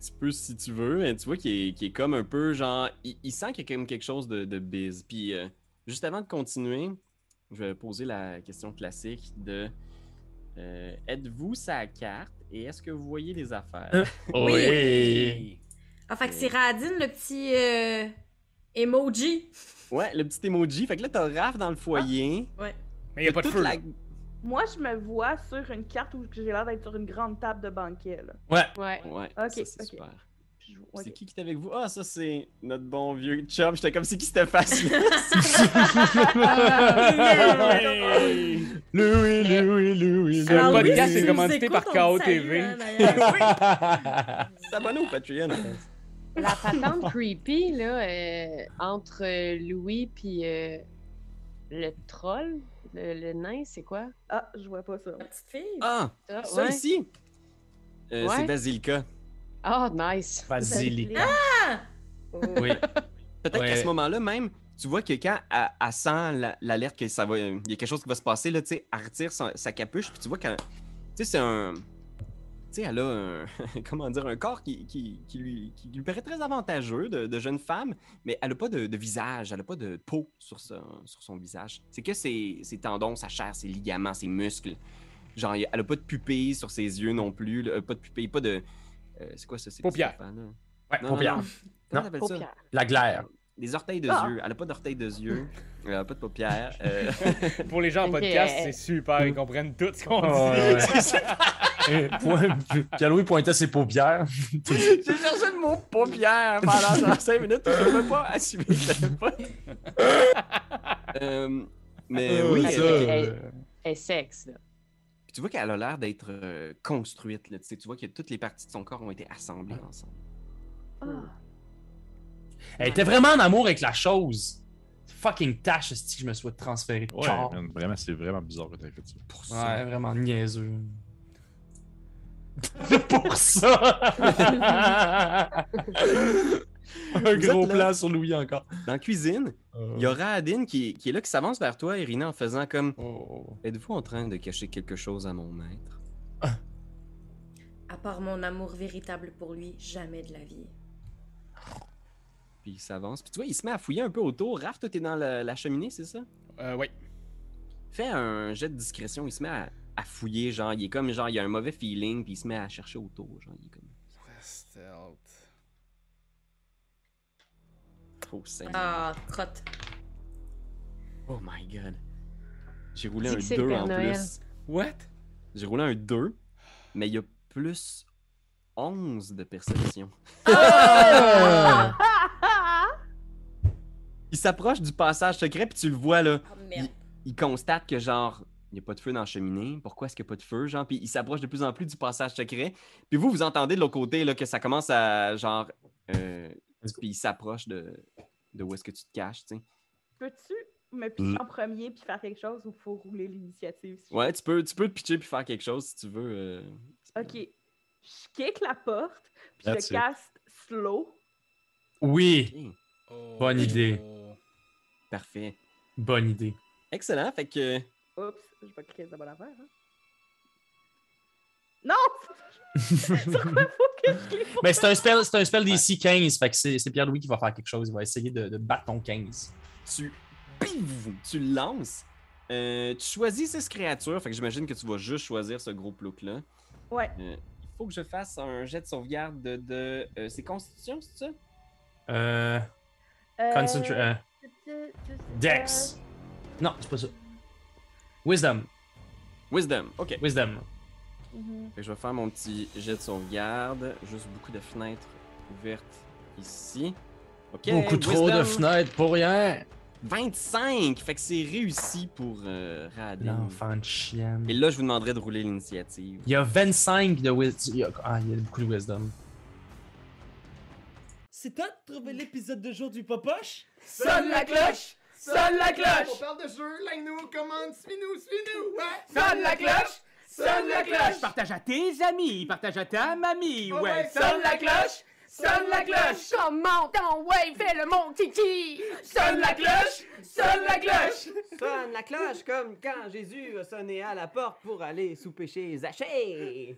Speaker 1: Tu peux si tu veux, mais tu vois qu'il est, qu'il est comme un peu genre. Il, il sent qu'il y a quand même quelque chose de, de biz. Puis euh, juste avant de continuer, je vais poser la question classique de euh, Êtes-vous sa carte et est-ce que vous voyez des affaires?
Speaker 3: Euh.
Speaker 4: Oui. Ah, fait que c'est Radin, le petit euh, emoji.
Speaker 1: Ouais, le petit emoji. Fait que là, t'as Raph dans le foyer.
Speaker 4: Ouais.
Speaker 2: Mais il n'y a pas de feu.
Speaker 1: la-.
Speaker 5: Moi, je me vois sur une carte où j'ai l'air d'être sur une grande table de banquet. Là.
Speaker 3: Ouais.
Speaker 7: Ouais.
Speaker 1: Ouais,
Speaker 5: Ok,
Speaker 1: ça c'est
Speaker 5: ok.
Speaker 1: super.
Speaker 5: Puis je-
Speaker 1: C'est qui qui est avec vous? Ah, ça c'est notre bon vieux chum. J'étais comme c'est qui cette face
Speaker 3: Louis, Louis, Louis,
Speaker 4: Alors oui,
Speaker 2: podcast est commandité par KO TV.
Speaker 1: S'abonner au Patreon?
Speaker 7: La patente creepy, là, euh, entre euh, Louis puis euh, le troll, le, le nain, c'est quoi?
Speaker 5: Ah, je vois pas ça.
Speaker 4: La petite fille.
Speaker 1: Ah,
Speaker 7: Ça,
Speaker 1: ça
Speaker 7: ouais.
Speaker 1: ici? Euh,
Speaker 7: Ouais.
Speaker 1: C'est Basilka.
Speaker 7: Oh, nice.
Speaker 3: Basilic.
Speaker 4: Oh.
Speaker 3: Oui.
Speaker 1: Peut-être
Speaker 3: Ouais.
Speaker 1: qu'à ce moment-là même, tu vois que quand elle, elle sent la- l'alerte que ça va, il y a quelque chose qui va se passer là, tu sais, elle retire sa capuche, puis tu vois quand, tu sais, c'est un, tu sais, elle a un, comment dire, un corps qui, qui, qui lui, qui lui paraît très avantageux de, de jeune femme, mais elle a pas de, de visage, elle a pas de peau sur, son- sur son visage. C'est que ses, ses tendons, sa chair, ses ligaments, ses muscles. Genre, elle a pas de pupille sur ses yeux non plus, là, pas de pupille, pas de, euh, c'est quoi ça, c'est
Speaker 2: Paupières.
Speaker 3: Ouais, paupières.
Speaker 1: Comment
Speaker 3: Non.
Speaker 1: ça?
Speaker 3: La glaire.
Speaker 1: des orteils de
Speaker 5: Ah.
Speaker 1: yeux. Elle a pas d'orteils de yeux. Elle a pas de paupières. euh,
Speaker 2: Pour les gens en podcast, c'est super, ils comprennent tout ce qu'on dit.
Speaker 3: Ouais. Point- Pierre-Louis pointait ses paupières.
Speaker 1: J'ai cherché le mot paupières pendant genre 5 minutes. Je peux pas assumer que j'avais pas. Euh, mais oui,
Speaker 7: ça,
Speaker 1: elle-
Speaker 7: Elle est sexe, là.
Speaker 1: Puis tu vois qu'elle a l'air d'être euh, construite. Là. Tu, sais, tu vois que toutes les parties de son corps ont été assemblées ensemble.
Speaker 5: Ah.
Speaker 3: Elle était vraiment en amour avec la chose. Fucking tâche, que je me souhaite transférer de
Speaker 8: Ouais, man, vraiment, c'est vraiment bizarre que t'aies fait ça.
Speaker 1: Pour ça.
Speaker 3: Ouais, vraiment niaiseux. Pour ça! Un
Speaker 1: Vous
Speaker 3: gros plan sur Louis encore.
Speaker 1: Dans la cuisine, il y a Raadin qui, qui est là, qui s'avance vers toi, Irina, en faisant comme
Speaker 3: Oh.
Speaker 1: Êtes-vous en train de cacher quelque chose à mon maître?
Speaker 4: À part mon amour véritable pour lui, jamais de la vie.
Speaker 1: Puis il s'avance. Puis tu vois, il se met à fouiller un peu autour. Raph, toi, t'es dans la, la cheminée, c'est ça?
Speaker 2: Euh, oui.
Speaker 1: Fais un jet de discrétion. Il se met à, à fouiller. Genre, il est comme, genre, il a un mauvais feeling. Puis il se met à chercher autour. Genre, il est comme.
Speaker 2: Stealth.
Speaker 1: Oh, Seigneur.
Speaker 4: Ah, crotte.
Speaker 1: Oh my god. J'ai roulé un
Speaker 7: que c'est le
Speaker 1: 2
Speaker 7: Père
Speaker 1: en
Speaker 7: Noël.
Speaker 1: plus.
Speaker 2: What?
Speaker 1: J'ai roulé un 2, mais il y a plus 11 de perception.
Speaker 4: Ah!
Speaker 1: Il s'approche du passage secret, puis tu le vois là.
Speaker 4: Oh, merde.
Speaker 1: Il constate que genre, il n'y a pas de feu dans la cheminée. Pourquoi est-ce qu'il n'y a pas de feu? Genre, puis il s'approche de plus en plus du passage secret. Puis vous, vous entendez de l'autre côté là, que ça commence à genre. euh, puis il s'approche de, de où est-ce que tu te caches, tu sais.
Speaker 5: Peux-tu me pitcher en premier puis faire quelque chose ou faut rouler l'initiative? si
Speaker 1: Ouais, tu peux, tu peux te pitcher puis faire quelque chose si tu veux. euh, pas
Speaker 5: Ok. Je kick la porte puis
Speaker 8: That's
Speaker 5: je
Speaker 8: it.
Speaker 5: caste slow.
Speaker 3: Oui, Bonne idée.
Speaker 1: Parfait.
Speaker 3: bonne idée.
Speaker 1: Excellent. Fait que.
Speaker 5: Oups, je vais cliquer la bonne affaire. Hein? Non!
Speaker 3: Mais c'est un spell, c'est un spell d'ici 15, fait que c'est c'est Pierre-Louis qui va faire quelque chose. Il va essayer de, de battre ton 15.
Speaker 1: tu, pif, tu le lances. Euh, tu choisis six créatures, fait que j'imagine que tu vas juste choisir ce gros plouc-là.
Speaker 5: Ouais.
Speaker 1: Euh, il faut que je fasse un jet de sauvegarde de. de euh, c'est Constitution, c'est ça?
Speaker 3: Euh.
Speaker 5: Euh,
Speaker 3: Concentra- euh, Dex. Non, c'est pas ça. Wisdom.
Speaker 1: Wisdom, ok.
Speaker 3: Wisdom.
Speaker 5: Mhm.
Speaker 1: Fait que je vais faire mon petit jet de sauvegarde. Juste beaucoup de fenêtres ouvertes ici. Ok.
Speaker 3: Beaucoup trop de fenêtres pour rien.
Speaker 1: 25! Fait que c'est réussi pour euh, Radin.
Speaker 3: L'enfant de chienne.
Speaker 1: Et là, je vous demanderai de rouler l'initiative.
Speaker 3: Il y a 25 de wisdom. Ah, il y a beaucoup de wisdom.
Speaker 9: C'est toi de trouver l'épisode de jour du Popoche?
Speaker 10: Sonne la cloche! Sonne la
Speaker 9: On
Speaker 10: cloche!
Speaker 9: parle de jeu, like-nous, commande, suis-nous, suis-nous! Ouais!
Speaker 10: Sonne la cloche! Sonne la cloche!
Speaker 9: Partage à tes amis, partage à ta mamie,
Speaker 10: Oh ouais, sonne la cloche! Sonne la cloche!
Speaker 7: Comment ton ouais, fais le mon titi!
Speaker 10: Sonne la cloche! Sonne la cloche!
Speaker 1: Sonne la cloche comme quand Jésus a sonné à la porte pour aller sous péché Zachée.